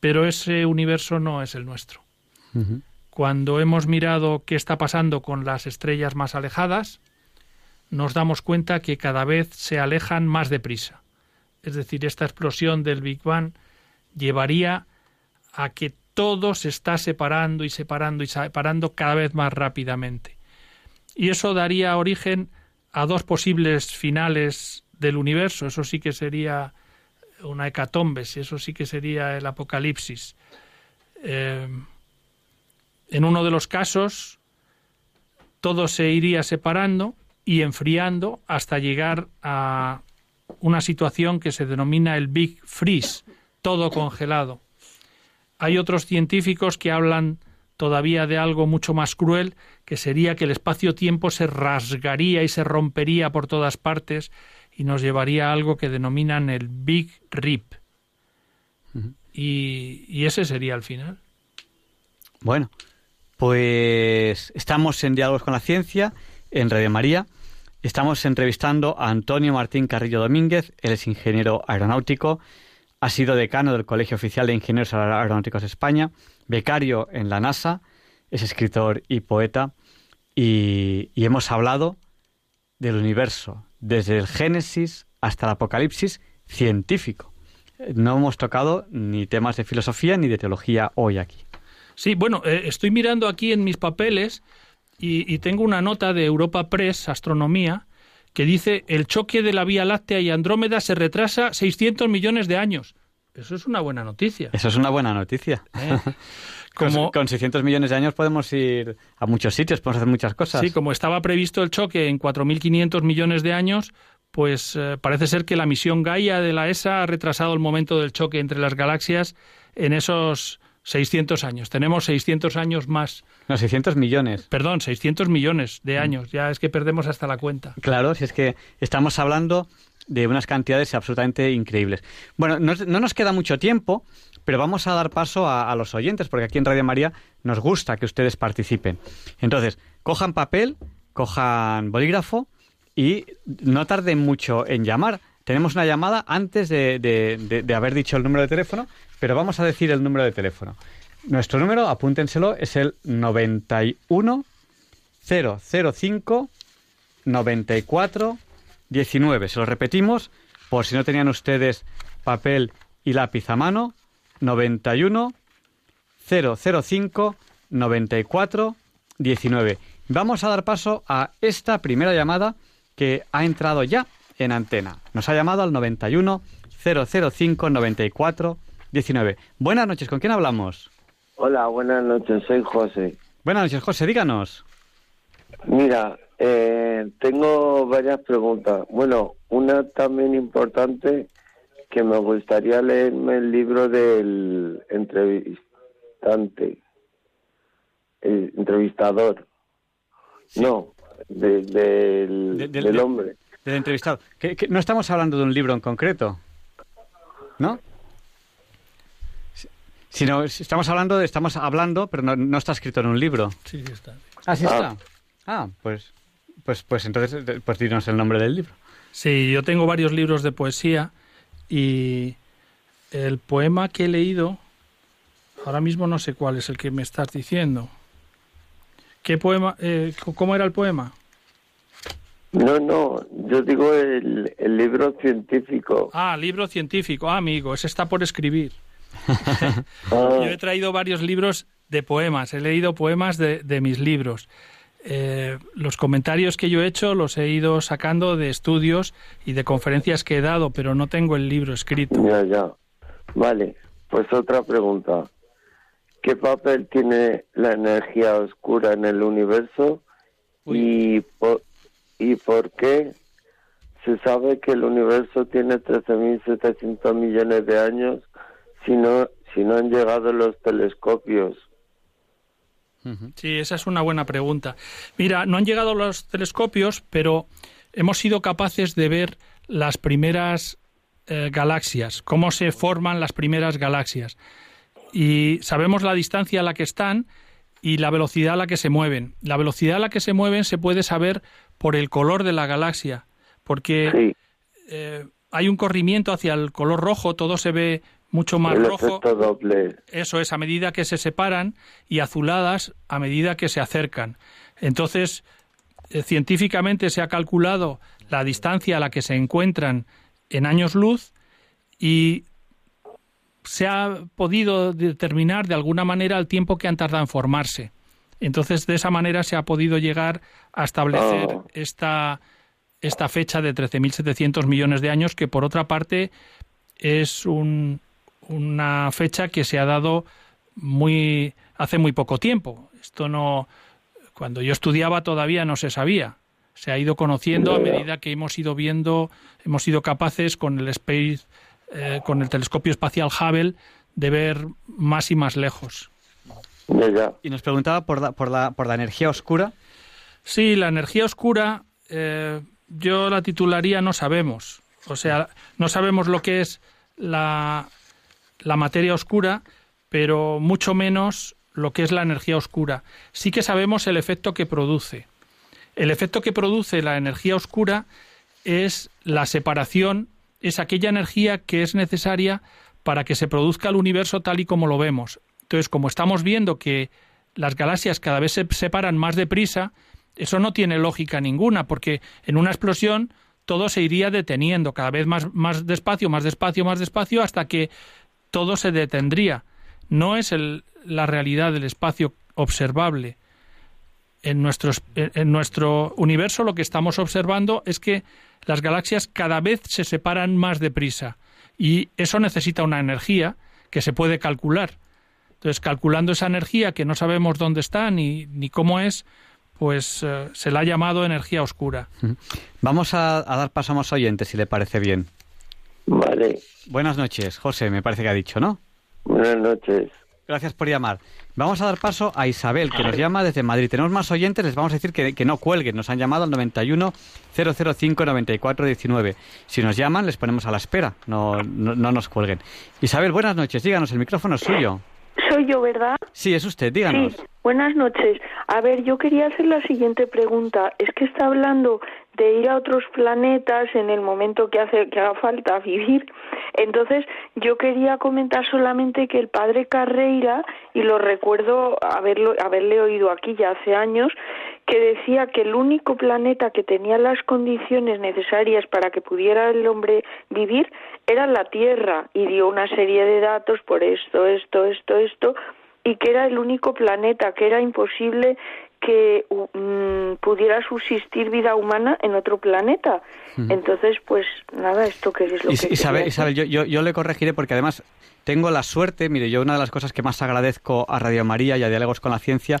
pero ese universo no es el nuestro. Cuando hemos mirado qué está pasando con las estrellas más alejadas, nos damos cuenta que cada vez se alejan más deprisa. Es decir, esta explosión del Big Bang llevaría a que todo se está separando y separando y separando cada vez más rápidamente. Y eso daría origen a dos posibles finales del universo. Eso sí que sería una hecatombe, eso sí que sería el apocalipsis. Eh, en uno de los casos, todo se iría separando y enfriando hasta llegar a una situación que se denomina el Big Freeze, todo congelado. Hay otros científicos que hablan todavía de algo mucho más cruel, que sería que el espacio-tiempo se rasgaría y se rompería por todas partes y nos llevaría a algo que denominan el Big Rip. y, y ese sería el final. Bueno, pues estamos en Diálogos con la Ciencia, en Radio María. Estamos entrevistando a Antonio Martín Carrillo Domínguez, él es ingeniero aeronáutico, ha sido decano del Colegio Oficial de Ingenieros Aeronáuticos de España, becario en la NASA, es escritor y poeta, y, hemos hablado del universo, desde el Génesis hasta el Apocalipsis científico. No hemos tocado ni temas de filosofía ni de teología hoy aquí. Sí, bueno, eh, estoy mirando aquí en mis papeles y tengo una nota de Europa Press, Astronomía, que dice el choque de la Vía Láctea y Andrómeda se retrasa 600 millones de años. Eso es una buena noticia. Eso es una buena noticia. ¿eh? [LAUGHS] Con- Como- Con 600 millones de años podemos ir a muchos sitios, podemos hacer muchas cosas. Sí, como estaba previsto el choque en 4.500 millones de años, pues eh, parece ser que la misión Gaia de la ESA ha retrasado el momento del choque entre las galaxias en esos 600 años. Tenemos 600 años más, No, 600 millones. perdón, 600 millones de años. Ya es que perdemos hasta la cuenta. Claro, si es que estamos hablando de unas cantidades absolutamente increíbles. Bueno, no, no nos queda mucho tiempo, pero vamos a dar paso a, a los oyentes, porque aquí en Radio María nos gusta que ustedes participen. Entonces, cojan papel, cojan bolígrafo y no tarden mucho en llamar. Tenemos una llamada antes de, de- de- haber dicho el número de teléfono, pero vamos a decir el número de teléfono. Nuestro número, apúntenselo, es el 91 005 94 19. Se lo repetimos por si no tenían ustedes papel y lápiz a mano. 91 005 94 19. Vamos a dar paso a esta primera llamada que ha entrado ya en antena. Nos ha llamado al 91 005 94 19. Buenas noches, ¿con quién hablamos? Hola, buenas noches, soy José. Buenas noches, José, díganos. Mira, eh, tengo varias preguntas. Bueno, una también importante que me gustaría leerme el libro del entrevistante, el entrevistador. No, de- del, De- del- del de- hombre. Del entrevistado. Que- que no estamos hablando de un libro en concreto, ¿no? Si- Sino estamos hablando de, estamos hablando, pero no, no está escrito en un libro. Sí, sí está. Ah, sí Ah. está. Ah, pues, pues, pues entonces, pues dinos el nombre del libro. Sí, yo tengo varios libros de poesía y el poema que he leído, ahora mismo no sé cuál es el que me estás diciendo. ¿Qué poema? eh, ¿Cómo era el poema? No, no, yo digo el, el libro científico. Ah, libro científico. Ah, amigo, ese está por escribir. [LAUGHS] Ah, Yo he traído varios libros de poemas, he leído poemas de, de mis libros. Eh, los comentarios que yo he hecho los he ido sacando de estudios y de conferencias que he dado, pero no tengo el libro escrito. Ya, ya. Vale, pues otra pregunta. ¿Qué papel tiene la energía oscura en el universo y por, y por qué se sabe que el universo tiene 13.700 millones de años si no, si no han llegado los telescopios? Sí, esa es una buena pregunta. Mira, no han llegado los telescopios, pero hemos sido capaces de ver las primeras eh, galaxias, cómo se forman las primeras galaxias. Y sabemos la distancia a la que están y la velocidad a la que se mueven. La velocidad a la que se mueven se puede saber por el color de la galaxia, porque Sí, eh, hay un corrimiento hacia el color rojo, todo se ve mucho más el rojo. doble. Eso es a medida que se separan y azuladas a medida que se acercan. Entonces, eh, científicamente se ha calculado la distancia a la que se encuentran en años luz y se ha podido determinar de alguna manera el tiempo que han tardado en formarse. Entonces, de esa manera se ha podido llegar a establecer Oh. esta, esta fecha de 13.700 millones de años, que por otra parte es un, una fecha que se ha dado muy hace muy poco tiempo. Esto no cuando yo estudiaba todavía no se sabía. Se ha ido conociendo a medida que hemos ido viendo, hemos sido capaces con el Space eh, con el telescopio espacial Hubble de ver más y más lejos. Ya. Y nos preguntaba por la, por la, por la energía oscura. Sí, la energía oscura eh, yo la titularía no sabemos. O sea, no sabemos lo que es la, la materia oscura, pero mucho menos lo que es la energía oscura. Sí que sabemos el efecto que produce. El efecto que produce la energía oscura es la separación, es aquella energía que es necesaria para que se produzca el universo tal y como lo vemos. Entonces, como estamos viendo que las galaxias cada vez se separan más deprisa, eso no tiene lógica ninguna, porque en una explosión todo se iría deteniendo cada vez más, más despacio, más despacio, más despacio, hasta que todo se detendría. No es la realidad del espacio observable. En, en nuestro universo lo que estamos observando es que las galaxias cada vez se separan más deprisa y eso necesita una energía que se puede calcular. Entonces, calculando esa energía que no sabemos dónde está ni, ni cómo es, pues eh, se la ha llamado energía oscura. Vamos a, dar paso a más oyentes, si le parece bien. Vale. Buenas noches, José, me parece que ha dicho, ¿no? Buenas noches. Gracias por llamar. Vamos a dar paso a Isabel, que nos llama desde Madrid. Tenemos más oyentes, les vamos a decir que, que no cuelguen. Nos han llamado al 91 005 94 19. Si nos llaman, les ponemos a la espera. No, no, no nos cuelguen. Isabel, buenas noches. Díganos, el micrófono es suyo. Soy yo, ¿verdad? Sí, es usted, díganos. Sí, buenas noches. A ver, yo quería hacer la siguiente pregunta. Es que está hablando de ir a otros planetas en el momento que hace que haga falta vivir. Entonces, yo quería comentar solamente que el padre Carreira, y lo recuerdo haberlo, haberle oído aquí ya hace años, que decía que el único planeta que tenía las condiciones necesarias para que pudiera el hombre vivir era la Tierra y dio una serie de datos por esto, esto, esto, esto y que era el único planeta, que era imposible que mm, pudiera subsistir vida humana en otro planeta. Entonces, pues nada, esto que es lo que... Isabel, Isabel yo, yo, yo le corregiré porque además tengo la suerte, mire, yo una de las cosas que más agradezco a Radio María y a Diálogos con la Ciencia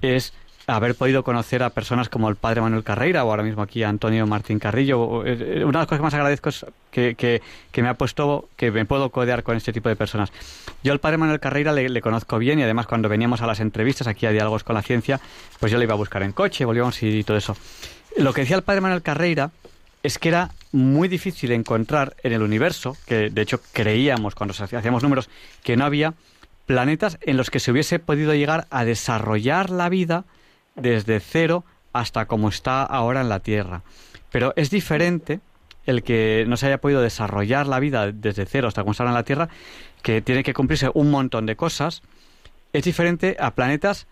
es haber podido conocer a personas como el padre Manuel Carreira o ahora mismo aquí a Antonio Martín Carrillo. Eh, eh, una de las cosas que más agradezco es que, que, me ha puesto que me puedo codear con este tipo de personas. Yo al padre Manuel Carreira le, conozco bien y además cuando veníamos a las entrevistas aquí a Diálogos con la Ciencia, pues yo le iba a buscar en coche, volvíamos y, todo eso. Lo que decía el padre Manuel Carreira es que era muy difícil encontrar en el universo, que de hecho creíamos cuando hacíamos números que no había planetas en los que se hubiese podido llegar a desarrollar la vida desde cero hasta como está ahora en la Tierra. Pero es diferente el que no se haya podido desarrollar la vida desde cero hasta como está en la Tierra, que tiene que cumplirse un montón de cosas, es diferente a planetas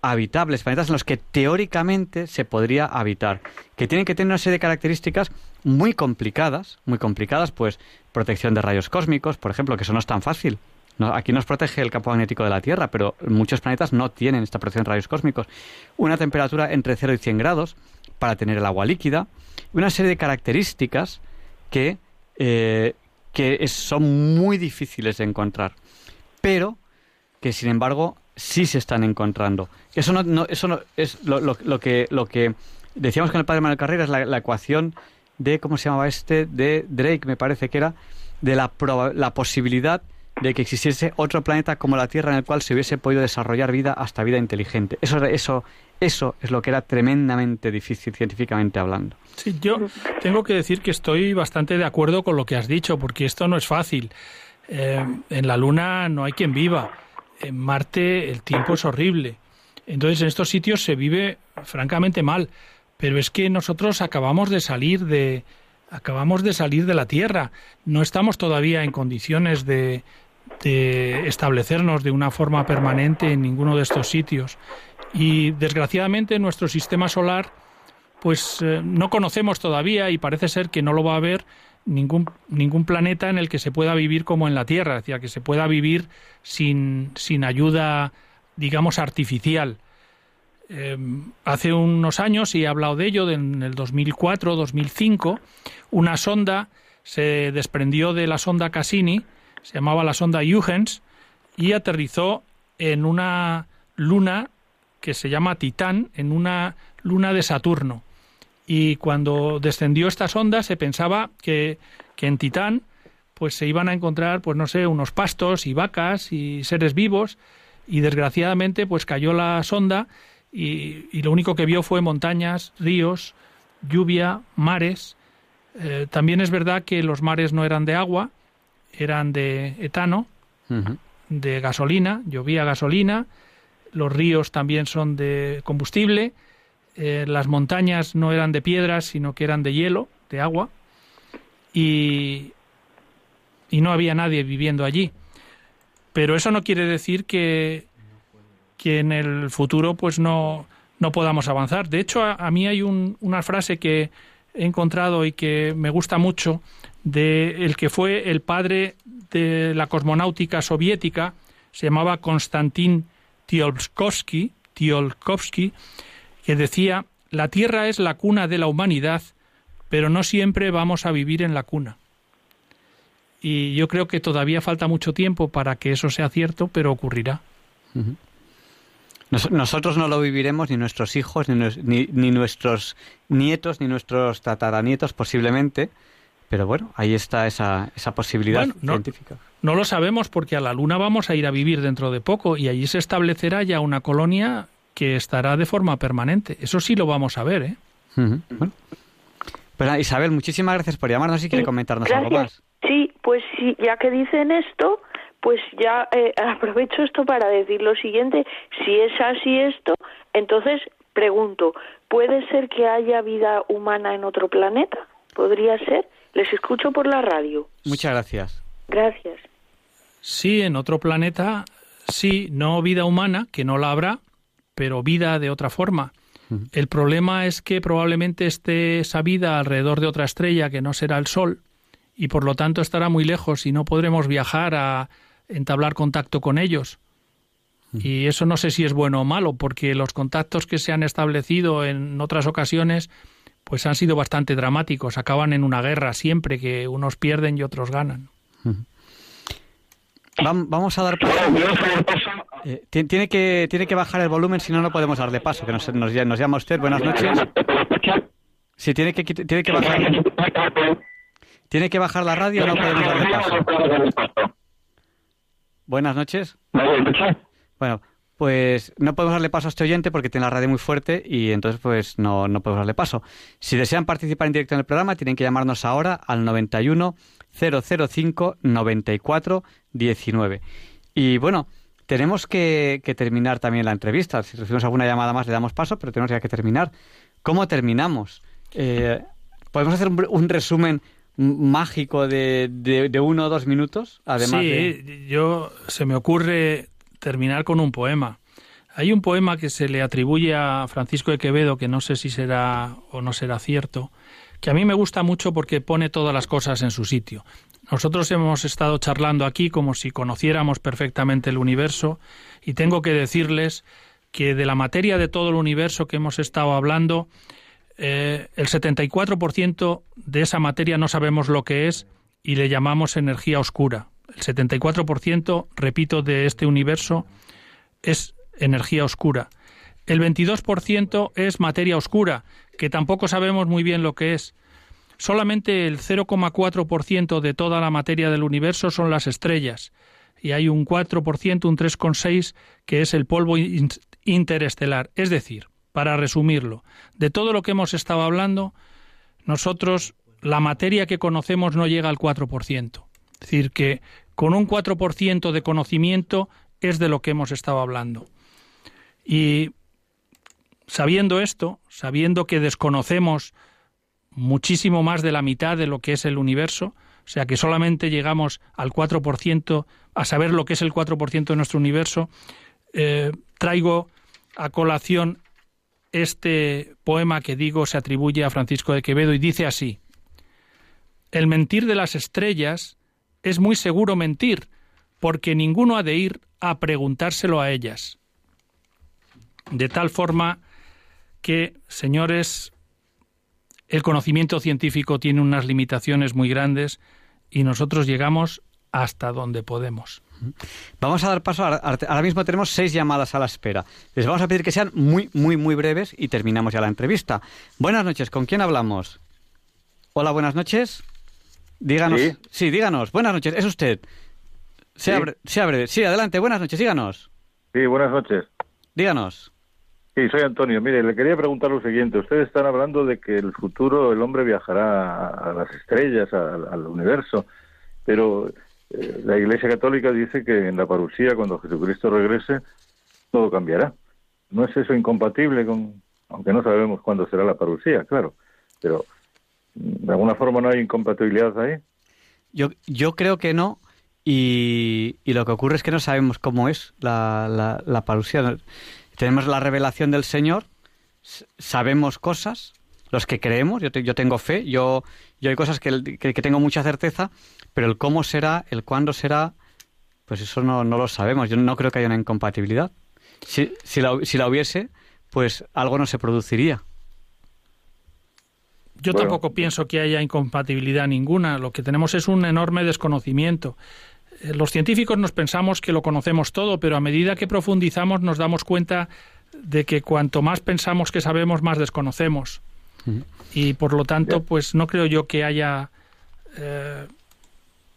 habitables, planetas en los que teóricamente se podría habitar, que tienen que tener una serie de características muy complicadas, muy complicadas, pues protección de rayos cósmicos, por ejemplo, que eso no es tan fácil aquí nos protege el campo magnético de la Tierra, pero muchos planetas no tienen esta protección de rayos cósmicos. Una temperatura entre 0 y 100 grados para tener el agua líquida. Una serie de características que, eh, que son muy difíciles de encontrar, pero que sin embargo sí se están encontrando. Eso no, eso no es lo, que, lo que decíamos con el padre Manuel Carrera, es la, ecuación de, ¿cómo se llamaba este? De Drake, me parece que era, de la, la posibilidad de que existiese otro planeta como la Tierra en el cual se hubiese podido desarrollar vida hasta vida inteligente. Eso, eso, eso es lo que era tremendamente difícil científicamente hablando. Sí, yo tengo que decir que estoy bastante de acuerdo con lo que has dicho, porque esto no es fácil. Eh, en la Luna no hay quien viva. En Marte el tiempo es horrible. Entonces en estos sitios se vive francamente mal. Pero es que nosotros acabamos de salir de, acabamos de salir de la Tierra. No estamos todavía en condiciones de, de establecernos de una forma permanente en ninguno de estos sitios. Y desgraciadamente nuestro sistema solar pues eh, no conocemos todavía y parece ser que no lo va a haber ningún, ningún planeta en el que se pueda vivir como en la Tierra, es decir, que se pueda vivir sin, sin ayuda, digamos, artificial. Eh, hace unos años, y he hablado de ello, en el 2004-2005, una sonda se desprendió de la sonda Cassini se llamaba la sonda Huygens y aterrizó en una luna que se llama Titán, en una luna de Saturno. Y cuando descendió esta sonda se pensaba que, que en Titán pues se iban a encontrar, pues no sé, unos pastos y vacas y seres vivos y desgraciadamente pues cayó la sonda y, y lo único que vio fue montañas, ríos, lluvia, mares. Eh, también es verdad que los mares no eran de agua, eran de etano, de gasolina, llovía gasolina, los ríos también son de combustible, eh, las montañas no eran de piedras, sino que eran de hielo, de agua, y, y no había nadie viviendo allí. Pero eso no quiere decir que, que en el futuro pues no, no podamos avanzar. De hecho, a, mí hay una frase que he encontrado y que me gusta mucho de el que fue el padre de la cosmonáutica soviética, se llamaba Konstantin Tiolkovsky, Tiolkovsky, que decía, la Tierra es la cuna de la humanidad, pero no siempre vamos a vivir en la cuna. Y yo creo que todavía falta mucho tiempo para que eso sea cierto, pero ocurrirá. nosotros no lo viviremos, ni nuestros hijos, ni, ni, nuestros nietos, ni nuestros tataranietos posiblemente, pero bueno, ahí está esa, esa posibilidad científica. No lo sabemos porque a la Luna vamos a ir a vivir dentro de poco y allí se establecerá ya una colonia que estará de forma permanente. Eso sí lo vamos a ver, ¿eh? Pues Isabel, muchísimas gracias por llamarnos y quiere comentarnos algo más. Sí, pues sí, ya que dicen esto, pues ya eh, [LAUGHS] aprovecho esto para decir lo siguiente. Si es así esto, entonces pregunto, ¿puede ser que haya vida humana en otro planeta? ¿Podría ser? Les escucho por la radio. Muchas gracias. Gracias. Sí, en otro planeta, sí, no vida humana, que no la habrá, pero vida de otra forma. El problema es que probablemente esté esa vida alrededor de otra estrella que no será el Sol, y por lo tanto estará muy lejos y no podremos viajar a entablar contacto con ellos. Y eso no sé si es bueno o malo, porque los contactos que se han establecido en otras ocasiones pues han sido bastante dramáticos, acaban en una guerra siempre que unos pierden y otros ganan. Vamos a dar paso. Eh, tiene, que, tiene que bajar el volumen, si no, no podemos darle paso. Que nos, nos, nos llama usted. Buenas noches. Sí, tiene que, tiene que bajar. ¿Tiene que bajar la radio o no podemos darle paso? Buenas noches. Bueno, pues no podemos darle paso a este oyente porque tiene la radio muy fuerte y entonces pues no, no podemos darle paso. Si desean participar en directo en el programa, tienen que llamarnos ahora al 91 005 94 19. Y bueno, tenemos que, terminar también la entrevista. Si recibimos alguna llamada más, le damos paso, pero tenemos ya que terminar. ¿Cómo terminamos? Eh, ¿Podemos hacer un, resumen mágico de, de, uno o dos minutos? Además sí, yo se me ocurre terminar con un poema. Hay un poema que se le atribuye a Francisco de Quevedo, que no sé si será o no será cierto, que a mí me gusta mucho porque pone todas las cosas en su sitio. Nosotros hemos estado charlando aquí como si conociéramos perfectamente el universo y tengo que decirles que de la materia de todo el universo que hemos estado hablando, eh, el 74% de esa materia no sabemos lo que es y le llamamos energía oscura. El 74%, repito, de este universo es energía oscura. El 22% es materia oscura, que tampoco sabemos muy bien lo que es. Solamente el 0,4% de toda la materia del universo son las estrellas, y hay un 4%, un 3,6%, que es el polvo interestelar. Es decir, para resumirlo, de todo lo que hemos estado hablando, nosotros la materia que conocemos no llega al 4%. Es decir, que con un 4% de conocimiento es de lo que hemos estado hablando. Y sabiendo esto, sabiendo que desconocemos muchísimo más de la mitad de lo que es el universo, o sea que solamente llegamos al 4%, a saber lo que es el 4% de nuestro universo, eh, traigo a colación este poema que digo se atribuye a Francisco de Quevedo y dice así, El mentir de las estrellas es muy seguro mentir, porque ninguno ha de ir a preguntárselo a ellas. De tal forma que, señores, el conocimiento científico tiene unas limitaciones muy grandes y nosotros llegamos hasta donde podemos. Vamos a dar paso. Ahora mismo tenemos seis llamadas a la espera. Les vamos a pedir que sean muy, muy, muy breves y terminamos ya la entrevista. Buenas noches. ¿Con quién hablamos? Hola, buenas noches. Díganos. Sí, díganos. Buenas noches. ¿Es usted? Se abre, se abre. Sí, adelante. Buenas noches. Díganos. Sí, buenas noches. Díganos. Sí, soy Antonio. Mire, le quería preguntar lo siguiente. Ustedes están hablando de que el futuro el hombre viajará a, las estrellas, al universo, pero eh, la Iglesia Católica dice que en la parusía, cuando Jesucristo regrese, todo cambiará. ¿No es eso incompatible con, aunque no sabemos cuándo será la parusía, claro, pero ¿de alguna forma no hay incompatibilidad ahí? Yo, yo creo que no, y, y, lo que ocurre es que no sabemos cómo es la, la, la parusia. Tenemos la revelación del Señor, sabemos cosas, los que creemos, yo, yo tengo fe, yo, yo hay cosas que, que, tengo mucha certeza, pero el cómo será, el cuándo será, pues eso no, no lo sabemos. Yo no creo que haya una incompatibilidad. Si, si, la, si la hubiese, pues algo no se produciría. Yo tampoco pienso que haya incompatibilidad ninguna. Lo que tenemos es un enorme desconocimiento. Eh, los científicos nos pensamos que lo conocemos todo, pero a medida que profundizamos nos damos cuenta de que cuanto más pensamos que sabemos, más desconocemos. Y por lo tanto, pues no creo yo que haya eh,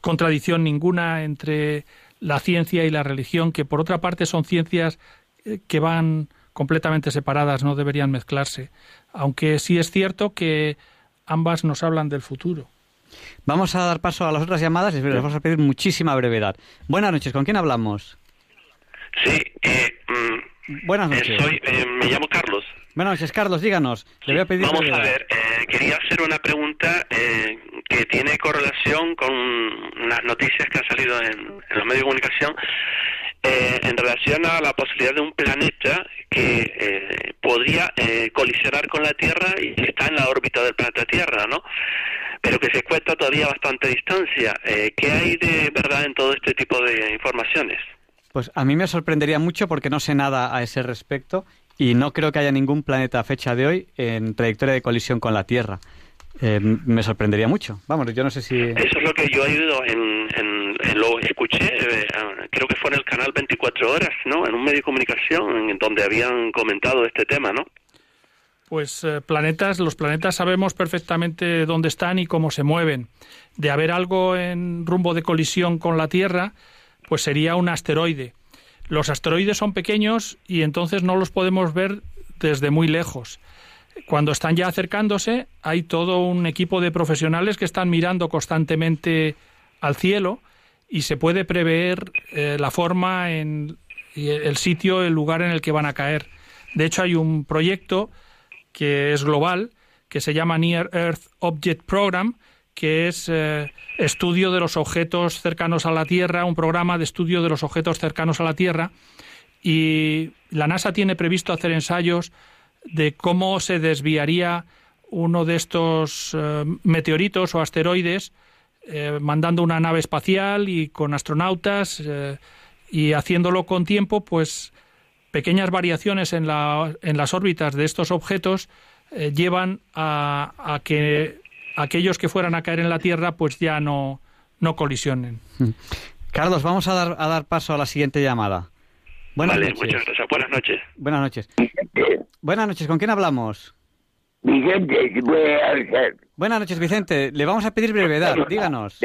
contradicción ninguna entre la ciencia y la religión, que por otra parte son ciencias eh, que van completamente separadas, no deberían mezclarse. Aunque sí es cierto que ambas nos hablan del futuro. Vamos a dar paso a las otras llamadas y les vamos a pedir muchísima brevedad. Buenas noches, ¿con quién hablamos? Sí, eh, mm, Buenas noches. Soy, eh, me llamo Carlos. Buenas noches, Carlos, díganos. Le voy a pedir Vamos brevedad. a ver, eh, quería hacer una pregunta eh, que tiene correlación con unas noticias que han salido en, en los medios de comunicación eh, en relación a la posibilidad de un planeta que eh, podría eh, colisionar con la Tierra y que está en la órbita del planeta Tierra, ¿no? Pero que se encuentra todavía a bastante distancia. Eh, ¿Qué hay de verdad en todo este tipo de informaciones? Pues a mí me sorprendería mucho porque no sé nada a ese respecto y no creo que haya ningún planeta a fecha de hoy en trayectoria de colisión con la Tierra. Eh, me sorprendería mucho. Vamos, yo no sé si... Eso es lo que yo he oído, en, en, en lo escuché, eh, creo que fue en el canal 24 Horas, ¿no? En un medio de comunicación en donde habían comentado este tema, ¿no? Pues eh, planetas, los planetas sabemos perfectamente dónde están y cómo se mueven. De haber algo en rumbo de colisión con la Tierra, pues sería un asteroide. Los asteroides son pequeños y entonces no los podemos ver desde muy lejos. Cuando están ya acercándose, hay todo un equipo de profesionales que están mirando constantemente al cielo y se puede prever eh, la forma, en, el sitio, el lugar en el que van a caer. De hecho, hay un proyecto que es global, que se llama Near Earth Object Program, que es eh, estudio de los objetos cercanos a la Tierra, un programa de estudio de los objetos cercanos a la Tierra. Y la NASA tiene previsto hacer ensayos de cómo se desviaría uno de estos eh, meteoritos o asteroides, eh, mandando una nave espacial y con astronautas eh, y haciéndolo con tiempo, pues pequeñas variaciones en, la, en las órbitas de estos objetos eh, llevan a, a, que aquellos que fueran a caer en la Tierra pues ya no, no colisionen. [LAUGHS] Carlos, vamos a dar, a dar paso a la siguiente llamada. Buenas vale, noches. muchas gracias. Buenas noches. Buenas noches. Buenas noches, ¿con quién hablamos? Vicente, si puede hacer. Buenas noches, Vicente. Le vamos a pedir brevedad, díganos.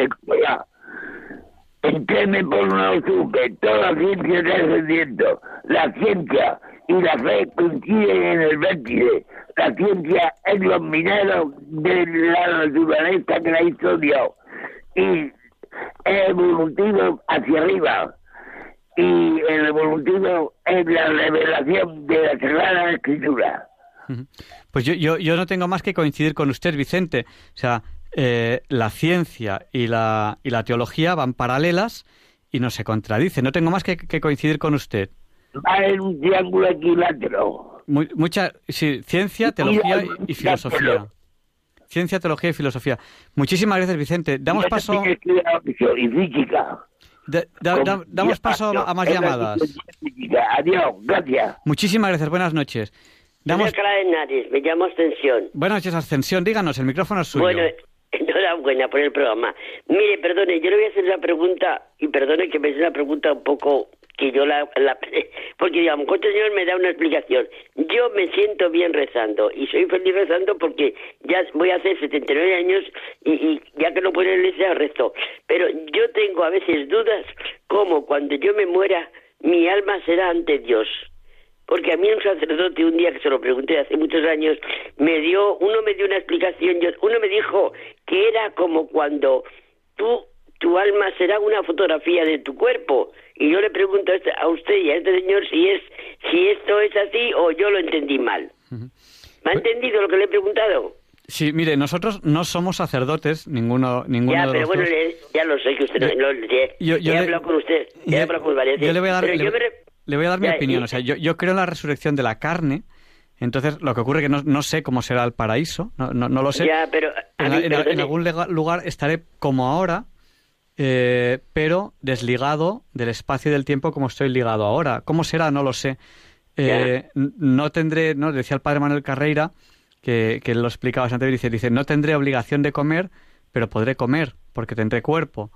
Entiende por una que toda ciencia está ascendiendo. La ciencia y la fe coinciden en el vértice. La ciencia es los mineros de la naturaleza que la hizo Dios. Y es evolutivo hacia arriba. Y el evolutivo es la revelación de la Sagrada Escritura. Pues yo, yo, yo no tengo más que coincidir con usted, Vicente. O sea, eh, la ciencia y la, y la teología van paralelas y no se contradicen. No tengo más que, que coincidir con usted. Va en un triángulo equilátero. Mu- mucha, sí, ciencia, teología y, y filosofía. Ciencia, teología y filosofía. Muchísimas gracias, Vicente. Damos paso, y física. Da- da- da- damos paso a, a más llamadas. Adiós, gracias. Muchísimas gracias. Buenas noches. Damos, de me llamo Ascensión. buenas noches, Ascensión. Díganos, el micrófono es suyo. Bueno, [LAUGHS] enhorabuena por el programa. Mire, perdone, yo le voy a hacer una pregunta, y perdone que me sea una pregunta un poco que yo la... la [LAUGHS] porque, digamos, el señor me da una explicación. Yo me siento bien rezando, y soy feliz rezando porque ya voy a hacer 79 años, y, ya que no puedo la iglesia, rezo. Pero yo tengo a veces dudas, como cuando yo me muera, mi alma será ante Dios. Porque a mí un sacerdote, un día que se lo pregunté hace muchos años, me dio, uno me dio una explicación, yo, uno me dijo que era como cuando tú, tu alma será una fotografía de tu cuerpo. Y yo le pregunto a usted y a este señor si es, si esto es así o yo lo entendí mal. ¿Me ha entendido lo que le he preguntado? Sí, mire, nosotros no somos sacerdotes, ninguno, ninguno Ya, de pero los bueno, le- ya lo sé que usted no... no- le- Yo- yo he le- hablado con usted, he yo- hablado con varias yo le voy a dar, pero le, yo me re- le voy a dar mi Ya, opinión. O sea, yo, yo creo en la resurrección de la carne. Entonces, lo que ocurre es que no, no sé cómo será el paraíso, no, no, no lo sé. Ya, pero en, mí, en- en perdone. algún lugar estaré como ahora, eh, pero desligado del espacio y del tiempo como estoy ligado ahora. ¿Cómo será? No lo sé. Eh, no tendré, no decía el padre Manuel Carreira, que, que lo explicaba antes, dice, dice, no tendré obligación de comer, pero podré comer, porque tendré cuerpo.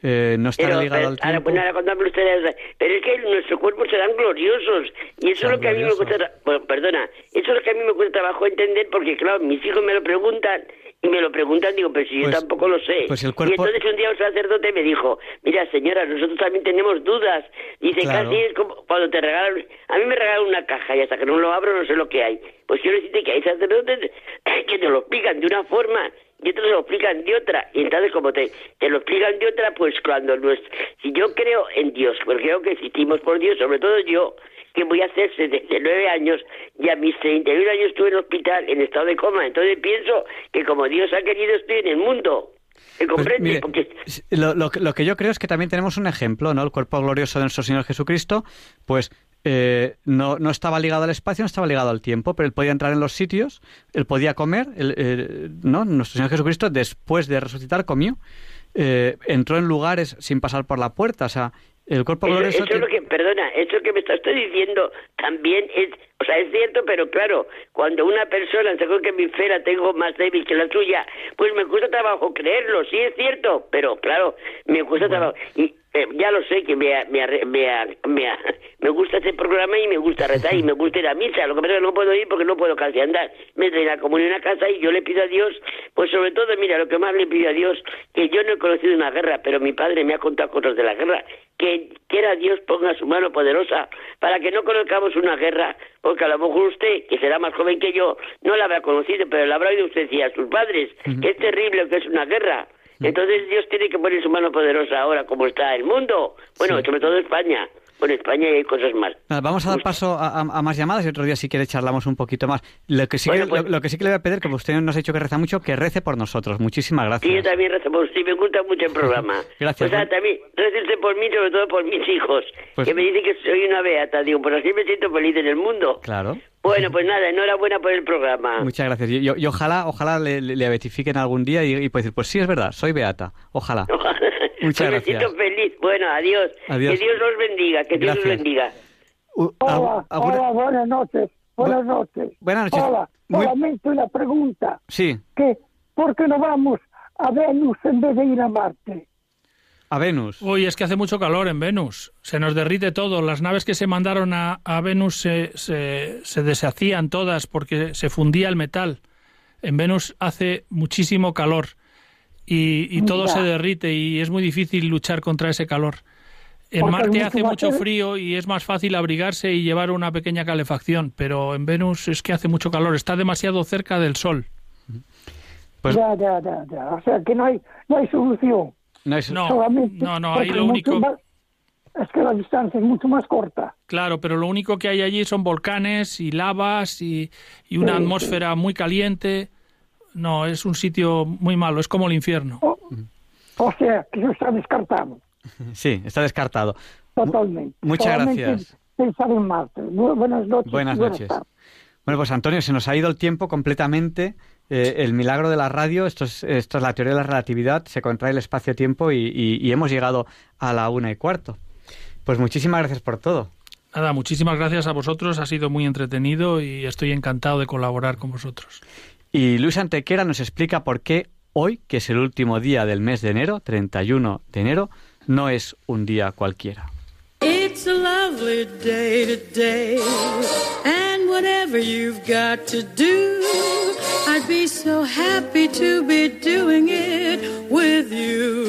Eh, no estaré Pero, ligado pero, al ahora, tiempo. ahora ustedes, pero es que nuestros cuerpos serán gloriosos y eso es lo que a mí me cuesta, bueno, perdona, eso es lo que a mí me cuesta trabajo entender porque claro, mis hijos me lo preguntan y me lo preguntan, digo, pero si yo Pues- tampoco lo sé. pues el Y entonces un día un sacerdote me dijo, mira señora, nosotros también tenemos dudas. Dice, Claro. casi es como cuando te regalan, a mí me regalan una caja y hasta que no lo abro no sé lo que hay. Pues quiero decirte que hay sacerdotes [COUGHS] que te lo explican de una forma y otros lo explican de otra. Y entonces, como te, te lo explican de otra, pues cuando nuestro, si yo creo en Dios, porque creo que existimos por Dios, sobre todo yo, que voy a hacer 79 años y a mis 31 años estuve en hospital en estado de coma. Entonces pienso que como Dios ha querido estoy en el mundo. ¿Me Pues, mire, Porque lo, lo que- lo que yo creo es que también tenemos un ejemplo, ¿no? El cuerpo glorioso de nuestro Señor Jesucristo, pues eh, no, no estaba ligado al espacio, no estaba ligado al tiempo, pero él podía entrar en los sitios, él podía comer, él, eh, ¿no? Nuestro Señor Jesucristo, después de resucitar, comió. Eh, entró en lugares sin pasar por la puerta, o sea, el cuerpo Eso, glorioso... eso es lo que, perdona, eso que me está- estoy diciendo también es, o sea, es cierto, pero claro, cuando una persona, según que mi fe la tengo más débil que la suya, pues me cuesta trabajo creerlo, sí es cierto, pero claro, me cuesta trabajo. Y eh, ya lo sé que me, me, me, me, me gusta este programa y me gusta rezar y me [LAUGHS] gusta ir a misa, lo que pasa es que no puedo ir porque no puedo casi andar. Me traen la comunión a casa y yo le pido a Dios, pues sobre todo, mira, lo que más le pido a Dios, que yo no he conocido una guerra, pero mi padre me ha contado cosas de la guerra, que quiera Dios ponga su mano poderosa para que no conozcamos una guerra, porque a lo mejor usted, que será más joven que yo, no la habrá conocido, pero la habrá oído usted decir a sus padres, que es terrible que es una guerra. Entonces Dios tiene que poner su mano poderosa ahora, como está el mundo. Bueno, Sí. sobre todo España. Bueno, España hay cosas más. Nada, vamos a dar paso a, a- a más llamadas y otro día si quiere charlamos un poquito más. Lo que sí, Bueno, que, pues- lo, lo que sí que le voy a pedir, como usted nos ha dicho que reza mucho, que rece por nosotros. Muchísimas Sí, gracias. yo también rezo por usted, me gusta mucho el programa. [LAUGHS] Gracias, O sea, también rece por mí, sobre todo por mis hijos, Pues- que me dicen que soy una beata. Digo, pues así me siento feliz en el mundo. Claro. Bueno, pues nada, enhorabuena por el programa. Muchas gracias. Y, y- y ojalá, ojalá le, le- le beatifiquen algún día y, y decir, pues sí, es verdad, soy beata. Ojalá. Muchas me gracias. feliz. Bueno, adiós. Adiós. Que Dios los bendiga, que Dios los Gracias. bendiga. U- Hola, hola, buenas noches, buenas noches. buenas noches. Hola, Muy- solamente una pregunta, Sí, que ¿por qué no vamos a Venus en vez de ir a Marte? a Venus. Uy, es que hace mucho calor en Venus. Se nos derrite todo. Las naves que se mandaron a, a Venus se, se, se deshacían todas porque se fundía el metal. En Venus hace muchísimo calor y, y todo se derrite y es muy difícil luchar contra ese calor. En Porque hay Marte hace mucho frío. y es más fácil abrigarse y llevar una pequeña calefacción, pero en Venus es que hace mucho calor, está demasiado cerca del Sol. Pues- ya, ya, ya, ya. O sea que no hay, no hay solución. No es- No, solamente no, no, ahí lo único... más- es que la distancia es mucho más corta. Claro, pero lo único que hay allí son volcanes y lavas y, y una Sí, sí. atmósfera muy caliente. No, es un sitio muy malo, es como el infierno. O, o sea que eso está descartado [LAUGHS] Sí, está descartado. totalmente. muchas gracias. Pensar en Marte. Bu- Buenas noches. Buenas noches. Bueno, pues Antonio, se nos ha ido el tiempo completamente. Eh, el milagro de la radio, esto es, esto es la teoría de la relatividad, se contrae el espacio-tiempo y, y- y hemos llegado a la una y cuarto. Pues muchísimas gracias por todo. Nada, muchísimas gracias a vosotros, ha sido muy entretenido y estoy encantado de colaborar con vosotros. Y Luis Antequera nos explica por qué hoy, que es el último día del mes de enero, 31 de enero, no es un día cualquiera. And whatever you've got to do, I'd be so happy to be doing it with you.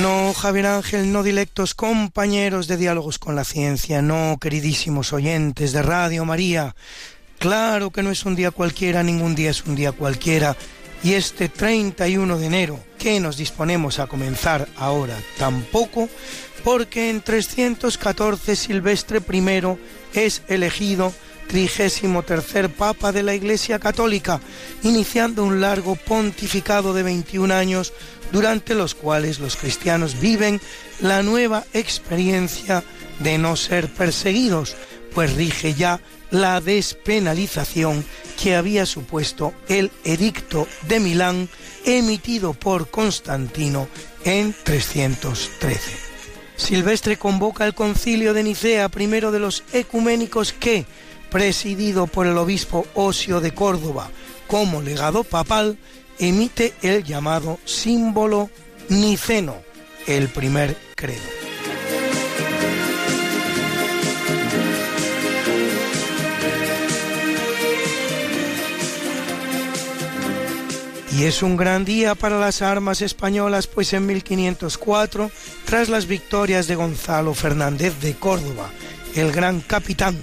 No, Javier Ángel, no dilectos compañeros de diálogos con la ciencia, no, queridísimos oyentes de Radio María. Claro que no es un día cualquiera, ningún día es un día cualquiera. Y este 31 de enero, que nos disponemos a comenzar ahora, tampoco, porque en 314 Silvestre I es elegido trigésimo tercer Papa de la Iglesia Católica, iniciando un largo pontificado de 21 años durante los cuales los cristianos viven la nueva experiencia de no ser perseguidos, pues rige ya la despenalización que había supuesto el edicto de Milán emitido por Constantino en 313. Silvestre convoca el concilio de Nicea, primero de los ecuménicos que, presidido por el obispo Osio de Córdoba como legado papal, emite el llamado símbolo niceno, el primer credo. Y es un gran día para las armas españolas, pues en 1504, tras las victorias de Gonzalo Fernández de Córdoba, el gran capitán,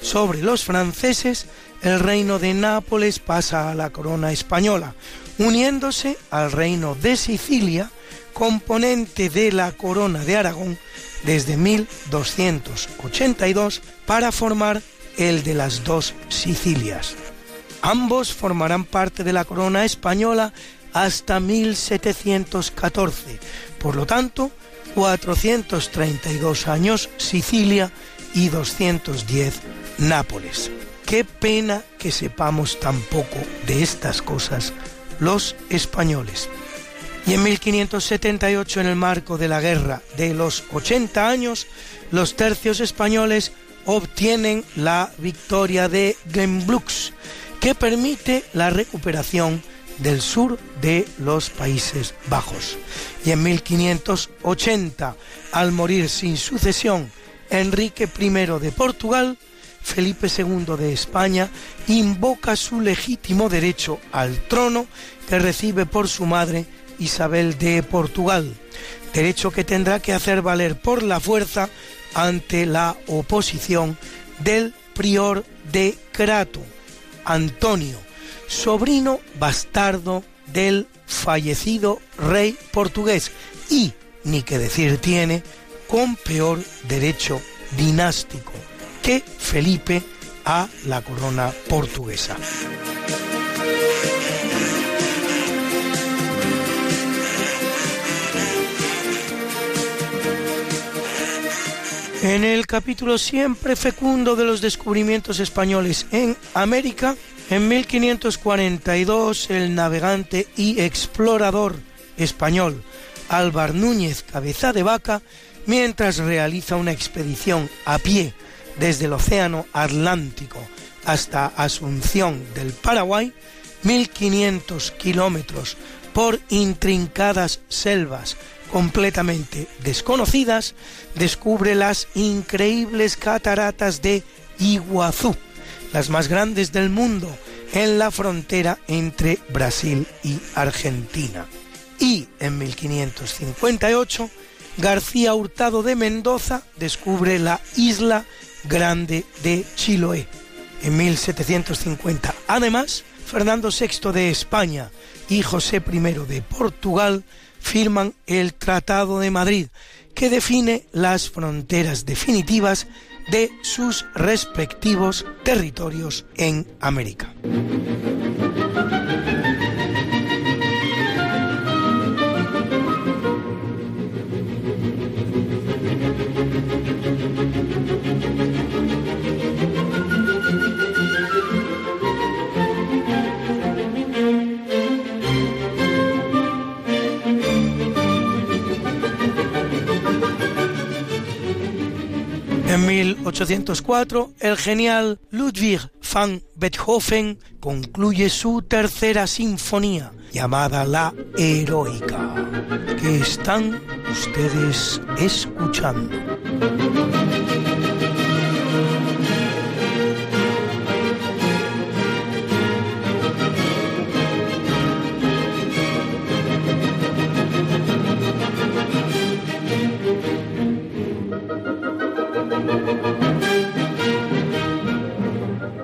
sobre los franceses, el reino de Nápoles pasa a la corona española, uniéndose al reino de Sicilia, componente de la corona de Aragón desde 1282 para formar el de las dos Sicilias. Ambos formarán parte de la corona española hasta 1714, por lo tanto, 432 años Sicilia y 210 Nápoles. Qué pena que sepamos tan poco de estas cosas los españoles. Y en 1578, en el marco de la guerra de los 80 años, los tercios españoles obtienen la victoria de Gembloux, que permite la recuperación del sur de los Países Bajos. Y en 1580, al morir sin sucesión Enrique I de Portugal, Felipe II de España invoca su legítimo derecho al trono que recibe por su madre Isabel de Portugal, derecho que tendrá que hacer valer por la fuerza ante la oposición del prior de Crato, Antonio, sobrino bastardo del fallecido rey portugués. Y, ni que decir tiene, con peor derecho dinástico que Felipe a la corona portuguesa. En el capítulo siempre fecundo de los descubrimientos españoles en América, en 1542 el navegante y explorador español Álvar Núñez Cabeza de Vaca, mientras realiza una expedición a pie desde el Océano Atlántico hasta Asunción del Paraguay, 1500 kilómetros por intrincadas selvas completamente desconocidas, descubre las increíbles cataratas de Iguazú, las más grandes del mundo, en la frontera entre Brasil y Argentina. Y en 1558, García Hurtado de Mendoza descubre la isla grande de Chiloé en 1750. Además, Fernando VI de España y José I de Portugal firman el Tratado de Madrid, que define las fronteras definitivas de sus respectivos territorios en América. En 1804, el genial Ludwig van Beethoven concluye su tercera sinfonía, llamada La Heroica, que están ustedes escuchando.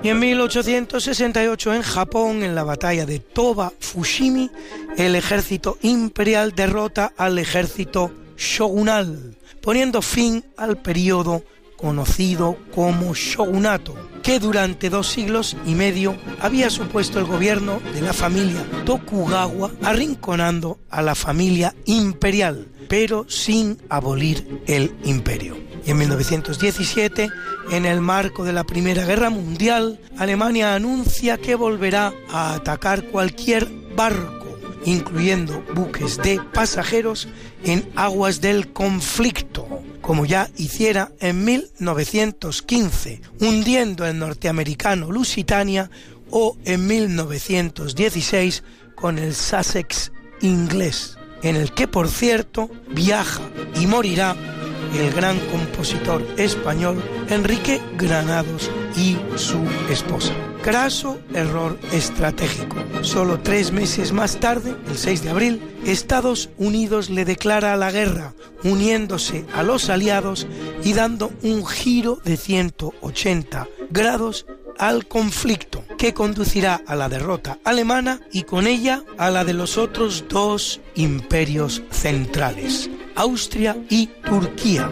Y en 1868 en Japón, en la batalla de Toba Fushimi, el ejército imperial derrota al ejército shogunal, poniendo fin al periodo conocido como shogunato, que durante dos siglos y medio había supuesto el gobierno de la familia Tokugawa, arrinconando a la familia imperial, pero sin abolir el imperio. Y en 1917, en el marco de la Primera Guerra Mundial, Alemania anuncia que volverá a atacar cualquier barco, incluyendo buques de pasajeros, en aguas del conflicto, como ya hiciera en 1915, hundiendo el norteamericano Lusitania o en 1916 con el Sussex inglés, en el que por cierto viaja y morirá el gran compositor español Enrique Granados y su esposa. Craso error estratégico. Solo tres meses más tarde, el 6 de abril, Estados Unidos le declara la guerra, uniéndose a los aliados y dando un giro de 180 grados al conflicto que conducirá a la derrota alemana y con ella a la de los otros dos imperios centrales, Austria y Turquía.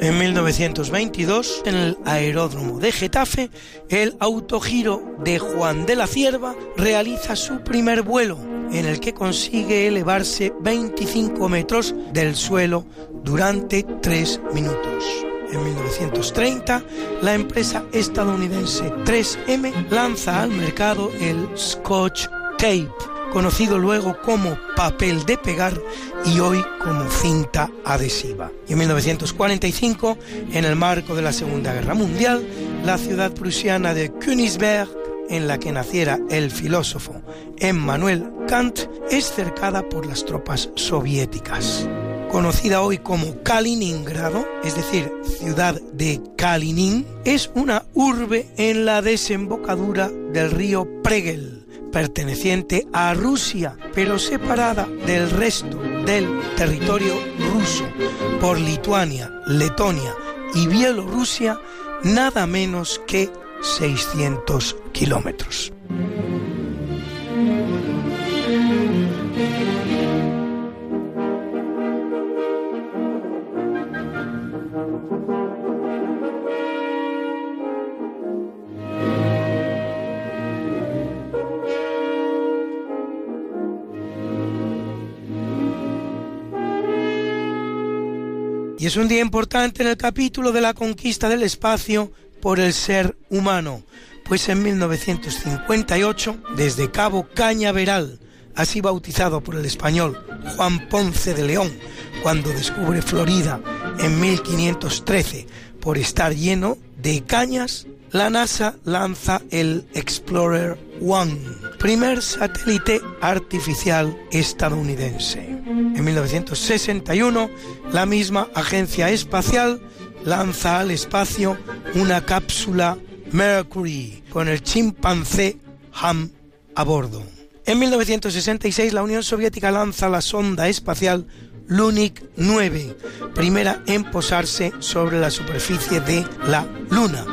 En 1922, en el aeródromo de Getafe, el autogiro de Juan de la Cierva realiza su primer vuelo, en el que consigue elevarse 25 metros del suelo durante 3 minutos. En 1930, la empresa estadounidense 3M lanza al mercado el Scotch Tape, conocido luego como papel de pegar y hoy como cinta adhesiva. Y en 1945, en el marco de la Segunda Guerra Mundial, la ciudad prusiana de Königsberg, en la que naciera el filósofo Emmanuel Kant, es cercada por las tropas soviéticas. Conocida hoy como Kaliningrado, es decir, ciudad de Kalinin, es una urbe en la desembocadura del río Pregel, perteneciente a Rusia, pero separada del resto del territorio ruso por Lituania, Letonia y Bielorrusia, nada menos que 600 kilómetros. Y es un día importante en el capítulo de la conquista del espacio por el ser humano, pues en 1958, desde Cabo Cañaveral, así bautizado por el español Juan Ponce de León, cuando descubre Florida en 1513 por estar lleno de cañas, la NASA lanza el Explorer One, primer satélite artificial estadounidense. En 1961, la misma agencia espacial lanza al espacio una cápsula Mercury con el chimpancé Ham a bordo. En 1966 la Unión Soviética lanza la sonda espacial Lunik 9, primera en posarse sobre la superficie de la Luna.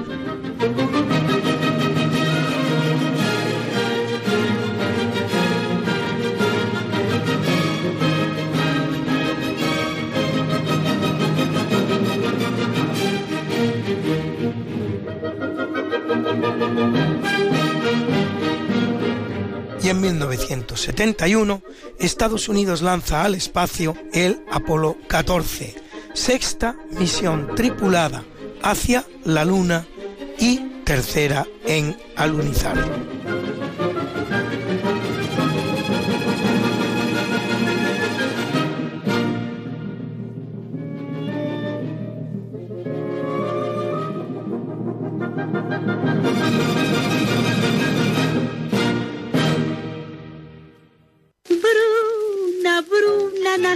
Y en 1971 Estados Unidos lanza al espacio el Apolo 14, sexta misión tripulada hacia la Luna y tercera en alunizar.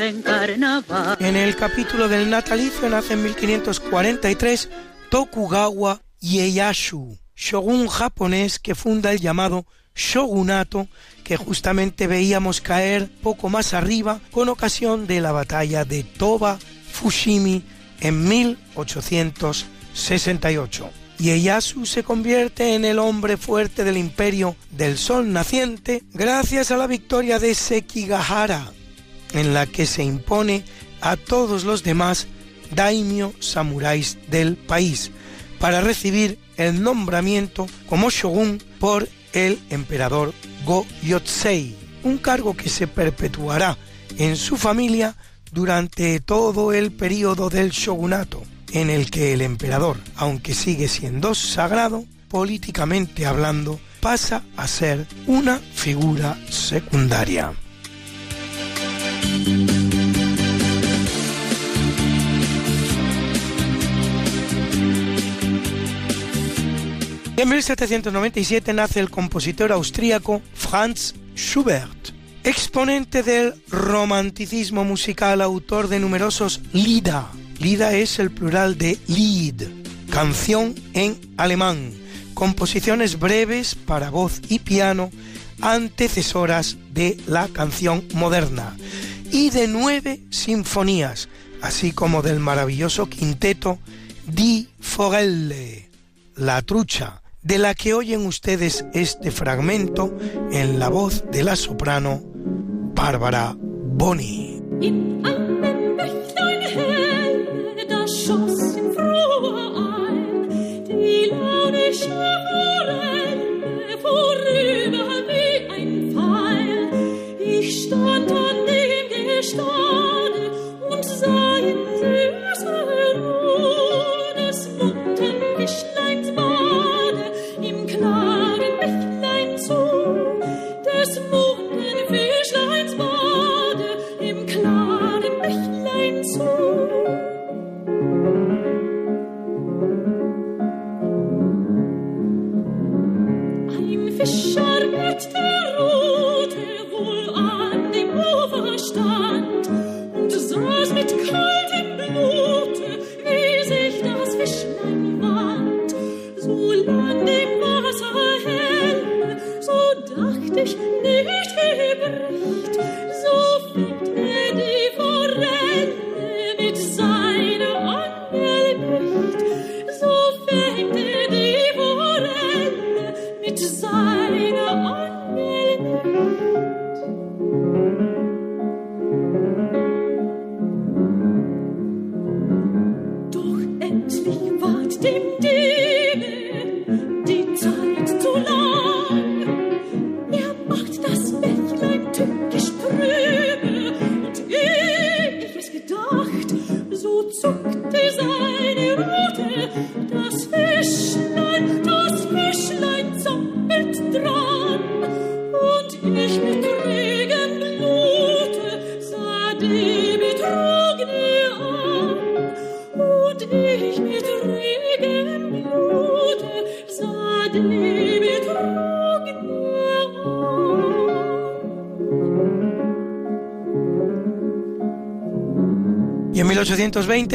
en. En el capítulo del natalicio nace en 1543 Tokugawa Ieyasu, shogun japonés que funda el llamado shogunato que justamente veíamos caer poco más arriba con ocasión de la batalla de Toba Fushimi en 1868. Ieyasu se convierte en el hombre fuerte del imperio del sol naciente gracias a la victoria de Sekigahara, en la que se impone a todos los demás daimyo samuráis del país para recibir el nombramiento como shogun por el emperador Go-Yotsei, un cargo que se perpetuará en su familia durante todo el período del shogunato, en el que el emperador, aunque sigue siendo sagrado, políticamente hablando, pasa a ser una figura secundaria. En 1797 nace el compositor austríaco Franz Schubert, exponente del romanticismo musical, autor de numerosos Lieder. Lieder es el plural de Lied, canción en alemán, composiciones breves para voz y piano, antecesoras de la canción moderna, y de nueve sinfonías, así como del maravilloso quinteto Die Forelle, La Trucha, de la que oyen ustedes este fragmento en la voz de la soprano Bárbara Boni.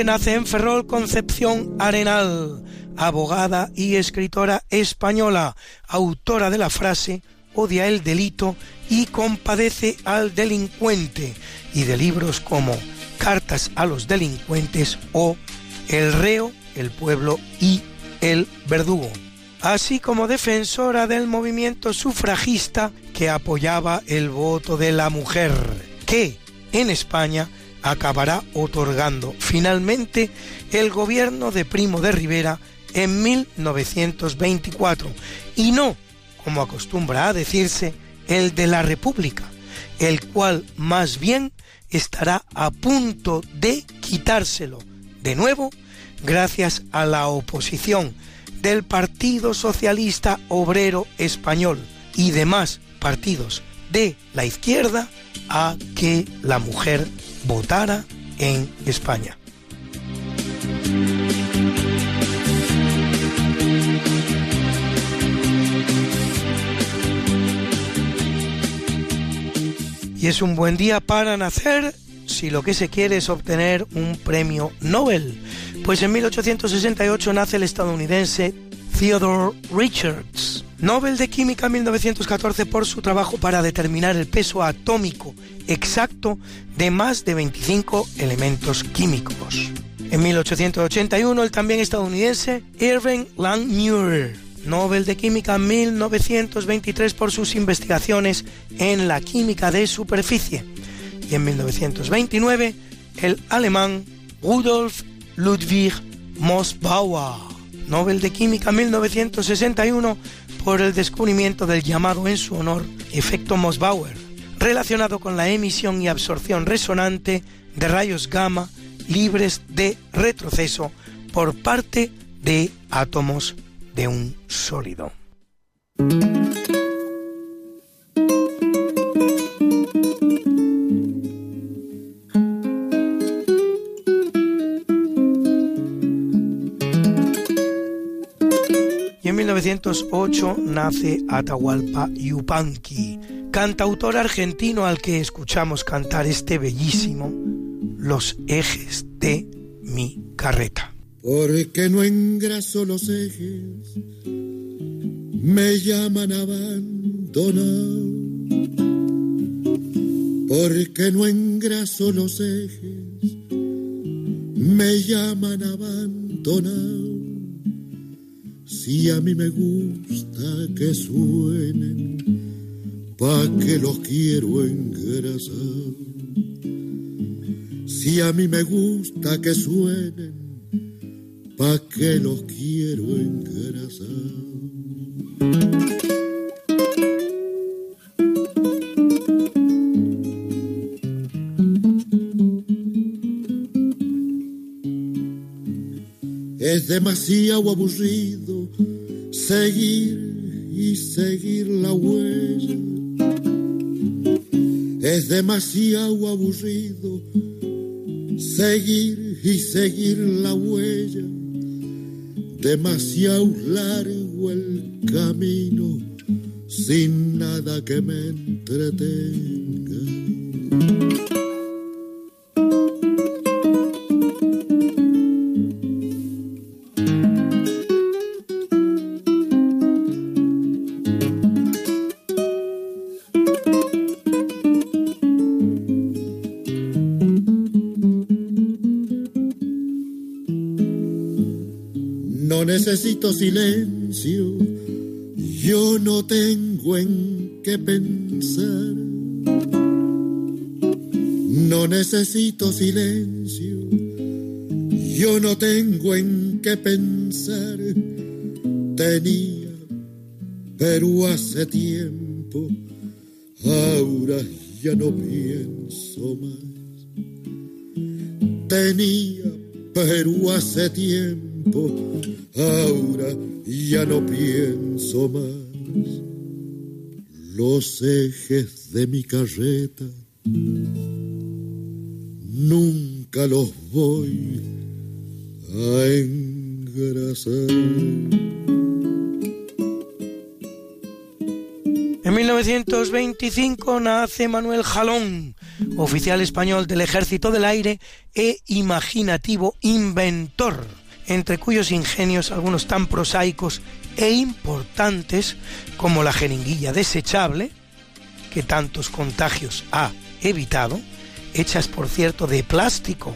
1820 nace en Ferrol Concepción Arenal, abogada y escritora española, autora de la frase odia el delito y compadece al delincuente, y de libros como Cartas a los delincuentes o El reo, el pueblo y el verdugo, así como defensora del movimiento sufragista que apoyaba el voto de la mujer, que en España acabará otorgando finalmente el gobierno de Primo de Rivera en 1924 y no, como acostumbra a decirse, el de la República, el cual más bien estará a punto de quitárselo de nuevo gracias a la oposición del Partido Socialista Obrero Español y demás partidos de la izquierda a que la mujer votara en España. Y es un buen día para nacer si lo que se quiere es obtener un premio Nobel. Pues en 1868 nace el estadounidense Theodore Richards, Nobel de Química 1914 por su trabajo para determinar el peso atómico exacto de más de 25 elementos químicos. En 1881 el también estadounidense Irving Langmuir Nobel de Química 1923 por sus investigaciones en la química de superficie. Y en 1929 el alemán Rudolf Ludwig Mossbauer, Nobel de Química 1961 por el descubrimiento del llamado en su honor efecto Mossbauer, relacionado con la emisión y absorción resonante de rayos gamma libres de retroceso por parte de átomos de un sólido. 1908 nace Atahualpa Yupanqui, cantautor argentino al que escuchamos cantar este bellísimo Los ejes de mi carreta. Porque no engraso los ejes, me llaman abandonado. Porque no engraso los ejes, me llaman abandonado. Si a mí me gusta que suenen, pa' que los quiero engrasar. Si a mí me gusta que suenen, pa' que los quiero engrasar. Es demasiado aburrido seguir y seguir la huella. Es demasiado aburrido seguir y seguir la huella demasiado largo el camino sin nada que me entretenga. Silencio, yo no tengo en qué pensar. No necesito silencio, yo no tengo en qué pensar. Tenía, pero hace tiempo, ahora ya no pienso más. Tenía, pero hace tiempo, ahora ya no pienso más. Los ejes de mi carreta nunca los voy a engrasar. En 1925 nace Manuel Jalón, oficial español del Ejército del Aire e imaginativo inventor, entre cuyos ingenios algunos tan prosaicos e importantes como la jeringuilla desechable, que tantos contagios ha evitado, hechas por cierto de plástico,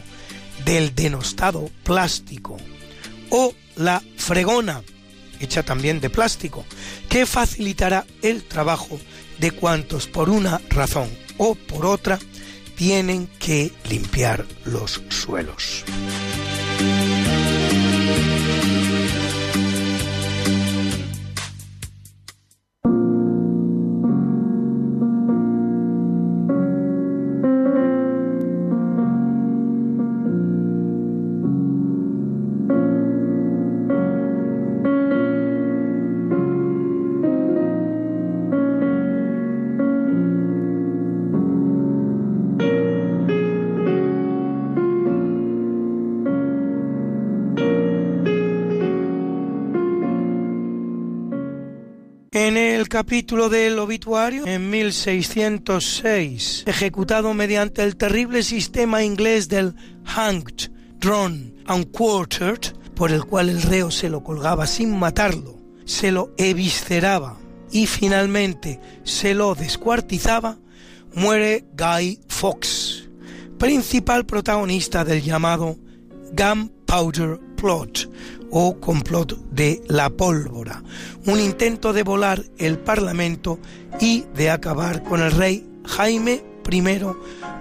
del denostado plástico, o la fregona, hecha también de plástico, que facilitará el trabajo de cuantos por una razón o por otra tienen que limpiar los suelos. Capítulo del obituario, en 1606, ejecutado mediante el terrible sistema inglés del hanged, drawn and quartered, por el cual el reo se lo colgaba sin matarlo, se lo evisceraba y finalmente se lo descuartizaba, muere Guy Fawkes, principal protagonista del llamado Gunpowder Plot o complot de la pólvora, un intento de volar el Parlamento y de acabar con el rey Jaime I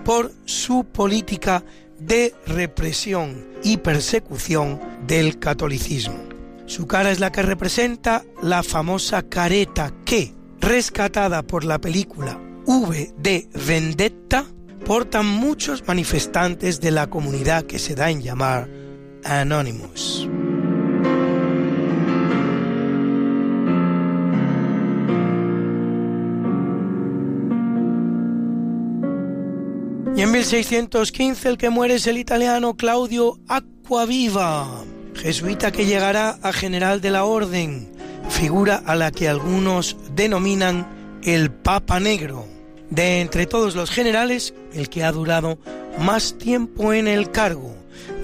por su política de represión y persecución del catolicismo. Su cara es la que representa la famosa careta que, rescatada por la película V de Vendetta, portan muchos manifestantes de la comunidad que se da en llamar Anonymous. Y en 1615 el que muere es el italiano Claudio Acquaviva, jesuita que llegará a general de la orden, figura a la que algunos denominan el Papa Negro. De entre todos los generales, el que ha durado más tiempo en el cargo,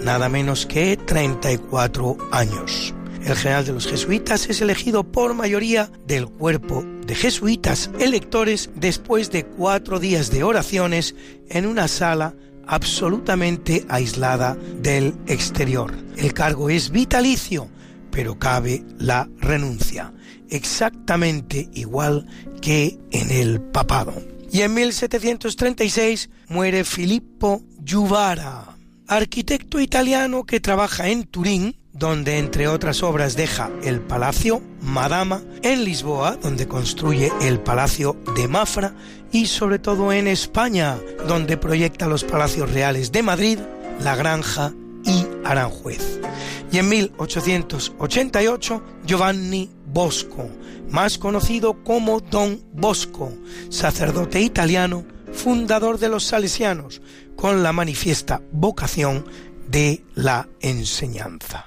nada menos que 34 años. El general de los jesuitas es elegido por mayoría del cuerpo de jesuitas electores después de cuatro días de oraciones en una sala absolutamente aislada del exterior. El cargo es vitalicio, pero cabe la renuncia, exactamente igual que en el papado. Y en 1736 muere Filippo Juvara, arquitecto italiano que trabaja en Turín donde entre otras obras deja el Palacio Madama, en Lisboa, donde construye el Palacio de Mafra, y sobre todo en España, donde proyecta los palacios reales de Madrid, La Granja y Aranjuez. Y en 1888, Giovanni Bosco, más conocido como Don Bosco, sacerdote italiano, fundador de los salesianos, con la manifiesta vocación de la enseñanza.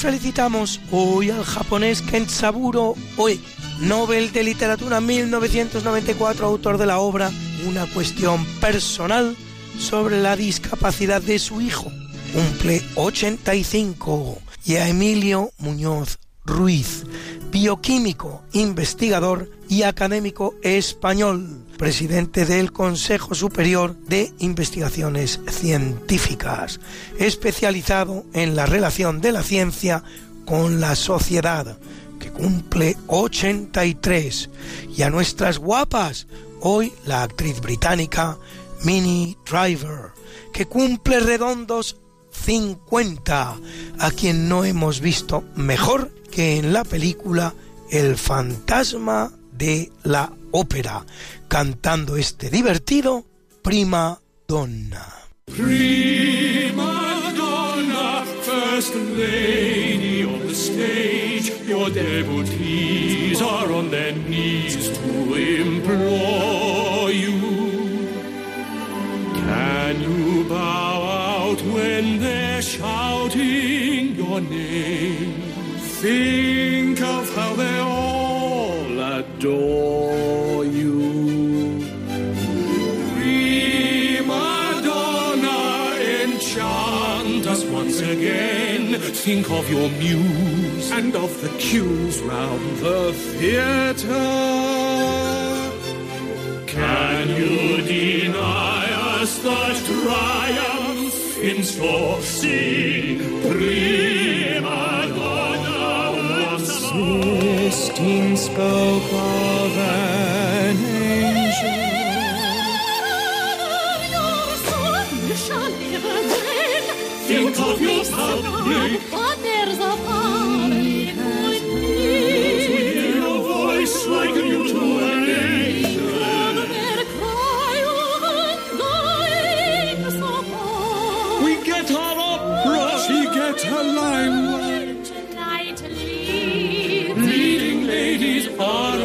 felicitamos hoy al japonés Kensaburo Oe, Nobel de Literatura 1994, autor de la obra Una cuestión personal sobre la discapacidad de su hijo. Cumple 85. Y a Emilio Muñoz Ruiz, bioquímico, investigador y académico español, presidente del Consejo Superior de Investigaciones Científicas, especializado en la relación de la ciencia con la sociedad, que cumple 83, y a nuestras guapas, hoy la actriz británica Minnie Driver, que cumple redondos 50, a quien no hemos visto mejor que en la película El fantasma de la ópera, cantando este divertido Prima Donna. Prima donna, first lady on the stage, your devotees are on their knees to implore you. Can you bow out when they're shouting your name? Think of how they all adore you. Prima donna, enchant us once again. Think of your muse and of the cues round the theatre. Can you deny? us the triumph in store. Sing, prima donna, Christine spoke of an angel. You shall live again. Think of your public. Oh.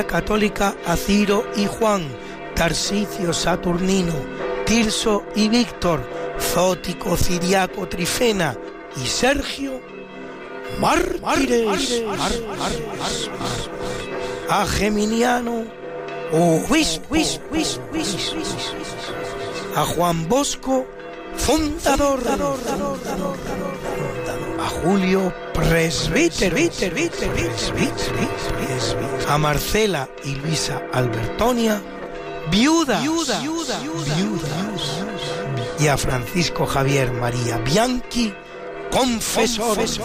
Católica a Ciro y Juan, Tarsicio Saturnino, Tirso y Víctor, Zótico, Ciriaco, Trifena y Sergio, mártires, a Geminiano, obispo, a Juan Bosco, fundador, a Julio, presbítero, a Marcela y Luisa Albertonia, viudas, y a Francisco Javier María Bianchi, confesores,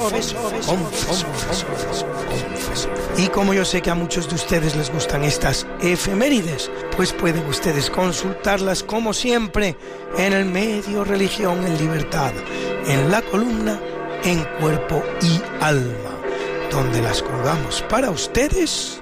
Y como yo sé que a muchos de ustedes les gustan estas efemérides, pues pueden ustedes consultarlas como siempre en el medio Religión en Libertad, en la columna En Cuerpo y Alma, donde las colgamos para ustedes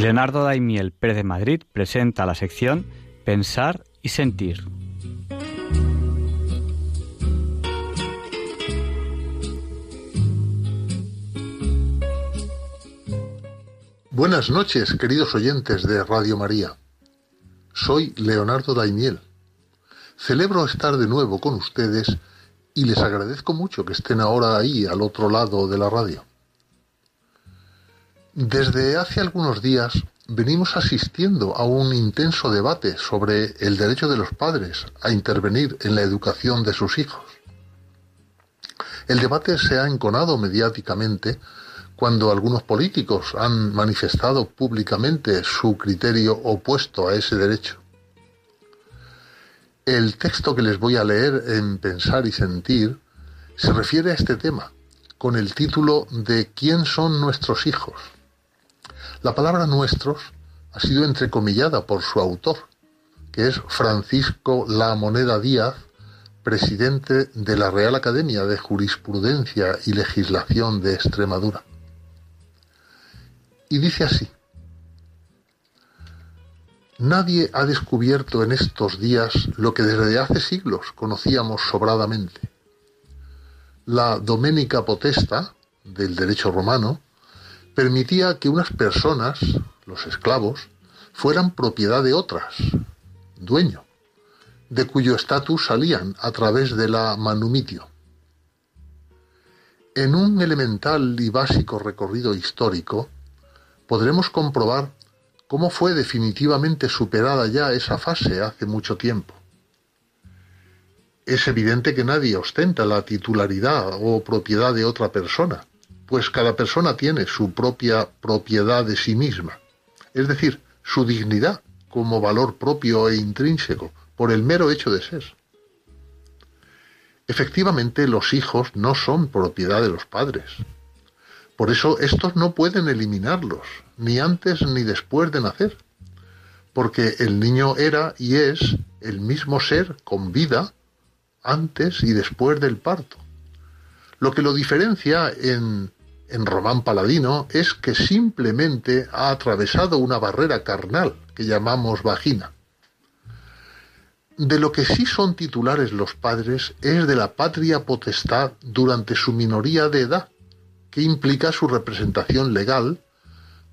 Leonardo Daimiel Pérez de Madrid presenta la sección Pensar y Sentir. Buenas noches, queridos oyentes de Radio María. Soy Leonardo Daimiel. Celebro estar de nuevo con ustedes y les agradezco mucho que estén ahora ahí al otro lado de la radio. Desde hace algunos días venimos asistiendo a un intenso debate sobre el derecho de los padres a intervenir en la educación de sus hijos. El debate se ha enconado mediáticamente cuando algunos políticos han manifestado públicamente su criterio opuesto a ese derecho. El texto que les voy a leer en Pensar y Sentir se refiere a este tema, con el título de ¿Quién son nuestros hijos? La palabra nuestros ha sido entrecomillada por su autor, que es Francisco La Moneda Díaz, presidente de la Real Academia de Jurisprudencia y Legislación de Extremadura. Y dice así, Nadie ha descubierto en estos días lo que desde hace siglos conocíamos sobradamente. La Doménica Potesta, del derecho romano, permitía que unas personas, los esclavos, fueran propiedad de otras, dueño, de cuyo estatus salían a través de la manumitio. En un elemental y básico recorrido histórico, podremos comprobar ¿Cómo fue definitivamente superada ya esa fase hace mucho tiempo? Es evidente que nadie ostenta la titularidad o propiedad de otra persona, pues cada persona tiene su propia propiedad de sí misma, es decir, su dignidad como valor propio e intrínseco, por el mero hecho de ser. Efectivamente, los hijos no son propiedad de los padres. Por eso estos no pueden eliminarlos, ni antes ni después de nacer, porque el niño era y es el mismo ser con vida antes y después del parto. Lo que lo diferencia en, en Román Paladino es que simplemente ha atravesado una barrera carnal que llamamos vagina. De lo que sí son titulares los padres es de la patria potestad durante su minoría de edad, que implica su representación legal,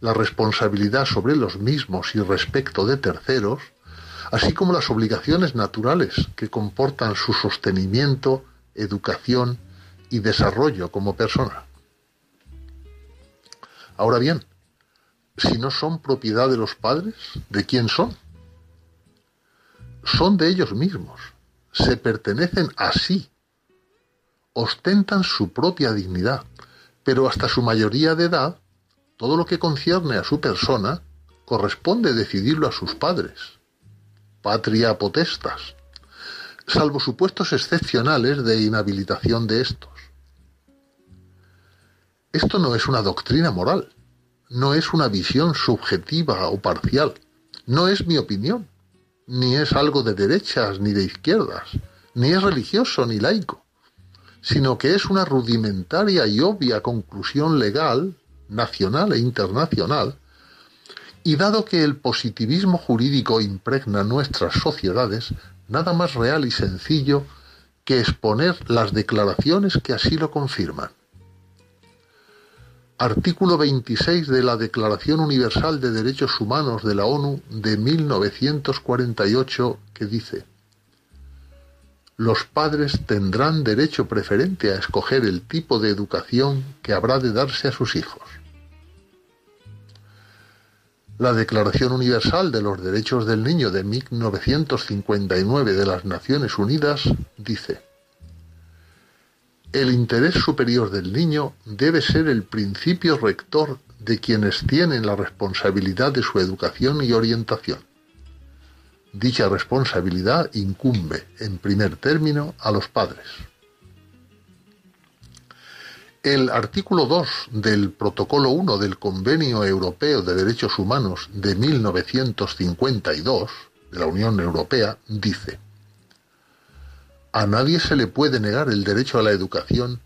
la responsabilidad sobre los mismos y respecto de terceros, así como las obligaciones naturales que comportan su sostenimiento, educación y desarrollo como persona. Ahora bien, si no son propiedad de los padres, ¿de quién son? son de ellos mismos, se pertenecen a sí, ostentan su propia dignidad, pero hasta su mayoría de edad, todo lo que concierne a su persona corresponde decidirlo a sus padres. Patria potestas, salvo supuestos excepcionales de inhabilitación de estos. Esto no es una doctrina moral, no es una visión subjetiva o parcial, no es mi opinión ni es algo de derechas ni de izquierdas, ni es religioso ni laico, sino que es una rudimentaria y obvia conclusión legal, nacional e internacional, y dado que el positivismo jurídico impregna nuestras sociedades, nada más real y sencillo que exponer las declaraciones que así lo confirman. Artículo 26 de la Declaración Universal de Derechos Humanos de la ONU de 1948 que dice Los padres tendrán derecho preferente a escoger el tipo de educación que habrá de darse a sus hijos. La Declaración Universal de los Derechos del Niño de 1959 de las Naciones Unidas dice el interés superior del niño debe ser el principio rector de quienes tienen la responsabilidad de su educación y orientación. Dicha responsabilidad incumbe, en primer término, a los padres. El artículo 2 del Protocolo 1 del Convenio Europeo de Derechos Humanos de 1952 de la Unión Europea dice a nadie se le puede negar el derecho a la educación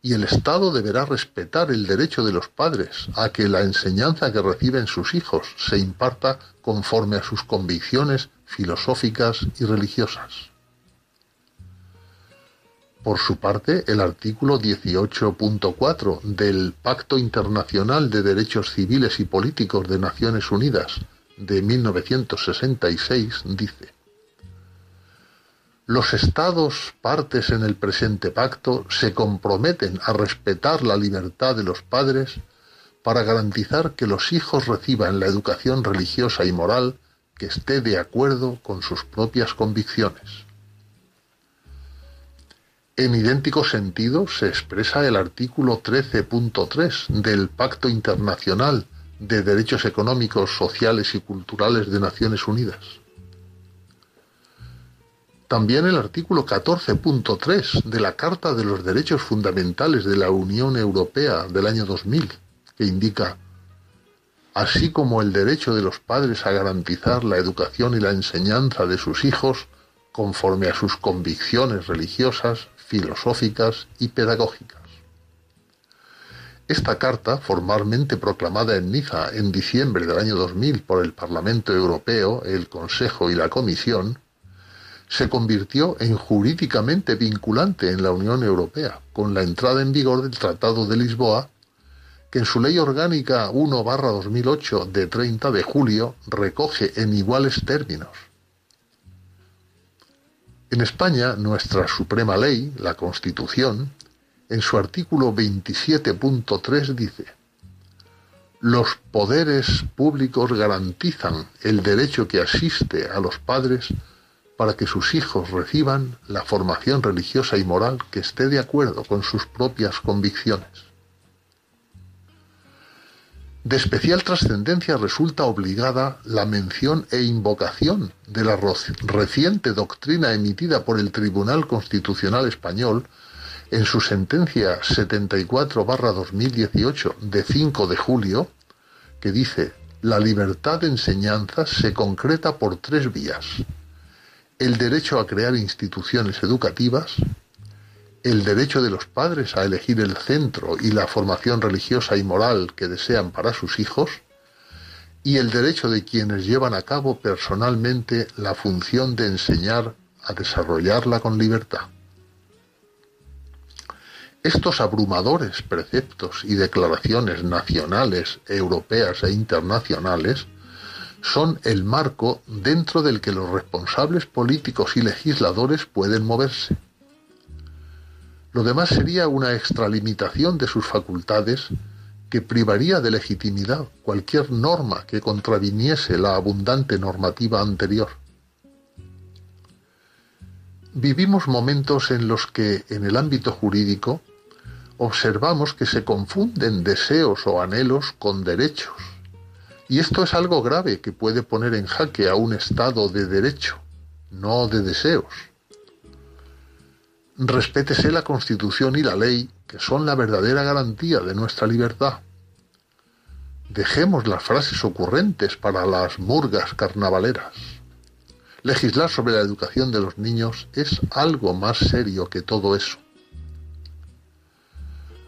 y el Estado deberá respetar el derecho de los padres a que la enseñanza que reciben sus hijos se imparta conforme a sus convicciones filosóficas y religiosas. Por su parte, el artículo 18.4 del Pacto Internacional de Derechos Civiles y Políticos de Naciones Unidas de 1966 dice los estados partes en el presente pacto se comprometen a respetar la libertad de los padres para garantizar que los hijos reciban la educación religiosa y moral que esté de acuerdo con sus propias convicciones. En idéntico sentido se expresa el artículo 13.3 del Pacto Internacional de Derechos Económicos, Sociales y Culturales de Naciones Unidas. También el artículo 14.3 de la Carta de los Derechos Fundamentales de la Unión Europea del año 2000, que indica, así como el derecho de los padres a garantizar la educación y la enseñanza de sus hijos conforme a sus convicciones religiosas, filosóficas y pedagógicas. Esta carta, formalmente proclamada en Niza en diciembre del año 2000 por el Parlamento Europeo, el Consejo y la Comisión, se convirtió en jurídicamente vinculante en la Unión Europea, con la entrada en vigor del Tratado de Lisboa, que en su ley orgánica 1-2008 de 30 de julio recoge en iguales términos. En España, nuestra suprema ley, la Constitución, en su artículo 27.3 dice, los poderes públicos garantizan el derecho que asiste a los padres para que sus hijos reciban la formación religiosa y moral que esté de acuerdo con sus propias convicciones. De especial trascendencia resulta obligada la mención e invocación de la reciente doctrina emitida por el Tribunal Constitucional Español en su sentencia 74-2018 de 5 de julio, que dice, la libertad de enseñanza se concreta por tres vías. El derecho a crear instituciones educativas, el derecho de los padres a elegir el centro y la formación religiosa y moral que desean para sus hijos, y el derecho de quienes llevan a cabo personalmente la función de enseñar a desarrollarla con libertad. Estos abrumadores preceptos y declaraciones nacionales, europeas e internacionales son el marco dentro del que los responsables políticos y legisladores pueden moverse. Lo demás sería una extralimitación de sus facultades que privaría de legitimidad cualquier norma que contraviniese la abundante normativa anterior. Vivimos momentos en los que, en el ámbito jurídico, observamos que se confunden deseos o anhelos con derechos. Y esto es algo grave que puede poner en jaque a un Estado de derecho, no de deseos. Respétese la Constitución y la ley, que son la verdadera garantía de nuestra libertad. Dejemos las frases ocurrentes para las murgas carnavaleras. Legislar sobre la educación de los niños es algo más serio que todo eso.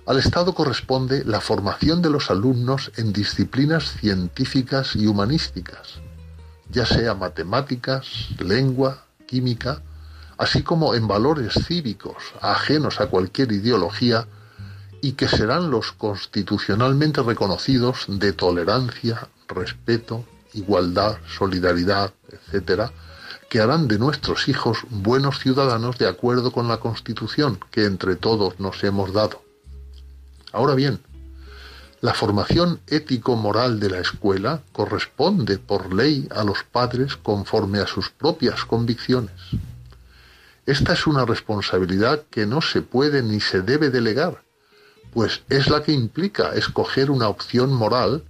Al Estado corresponde la formación de los alumnos en disciplinas científicas y humanísticas, ya sea matemáticas, lengua, química, así como en valores cívicos ajenos a cualquier ideología y que serán los constitucionalmente reconocidos de tolerancia, respeto, igualdad, solidaridad, etc., que harán de nuestros hijos buenos ciudadanos de acuerdo con la Constitución que entre todos nos hemos dado. Ahora bien, la formación ético-moral de la escuela corresponde por ley a los padres conforme a sus propias convicciones. Esta es una responsabilidad que no se puede ni se debe delegar, pues es la que implica escoger una opción moral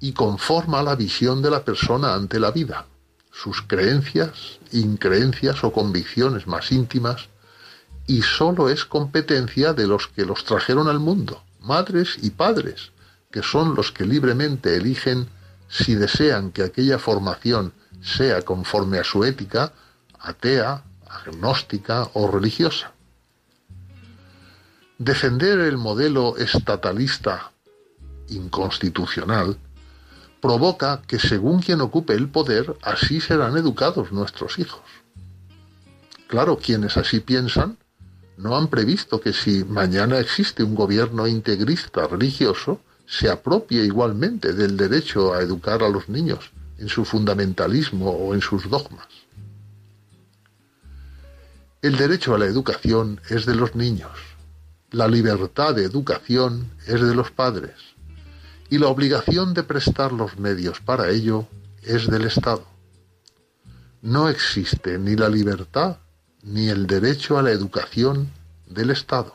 y conforma la visión de la persona ante la vida, sus creencias, increencias o convicciones más íntimas, y sólo es competencia de los que los trajeron al mundo madres y padres, que son los que libremente eligen si desean que aquella formación sea conforme a su ética, atea, agnóstica o religiosa. Defender el modelo estatalista inconstitucional provoca que según quien ocupe el poder, así serán educados nuestros hijos. Claro, quienes así piensan no han previsto que si mañana existe un gobierno integrista religioso, se apropie igualmente del derecho a educar a los niños en su fundamentalismo o en sus dogmas. El derecho a la educación es de los niños, la libertad de educación es de los padres y la obligación de prestar los medios para ello es del Estado. No existe ni la libertad ni el derecho a la educación del Estado.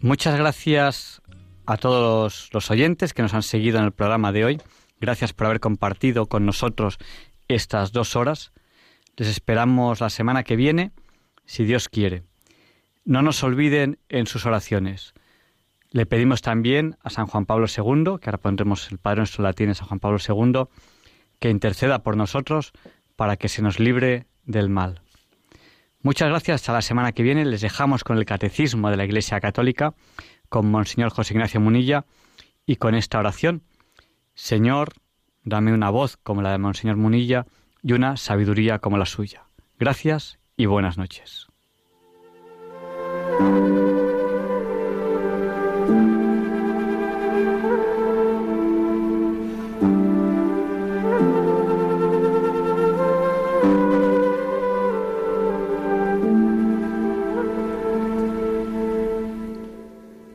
Muchas gracias a todos los oyentes que nos han seguido en el programa de hoy. Gracias por haber compartido con nosotros estas dos horas. Les esperamos la semana que viene, si Dios quiere. No nos olviden en sus oraciones. Le pedimos también a San Juan Pablo II, que ahora pondremos el Padre nuestro latín San Juan Pablo II, que interceda por nosotros para que se nos libre del mal. Muchas gracias. Hasta la semana que viene. Les dejamos con el Catecismo de la Iglesia Católica, con Monseñor José Ignacio Munilla y con esta oración. Señor, dame una voz como la de Monseñor Munilla y una sabiduría como la suya. Gracias y buenas noches.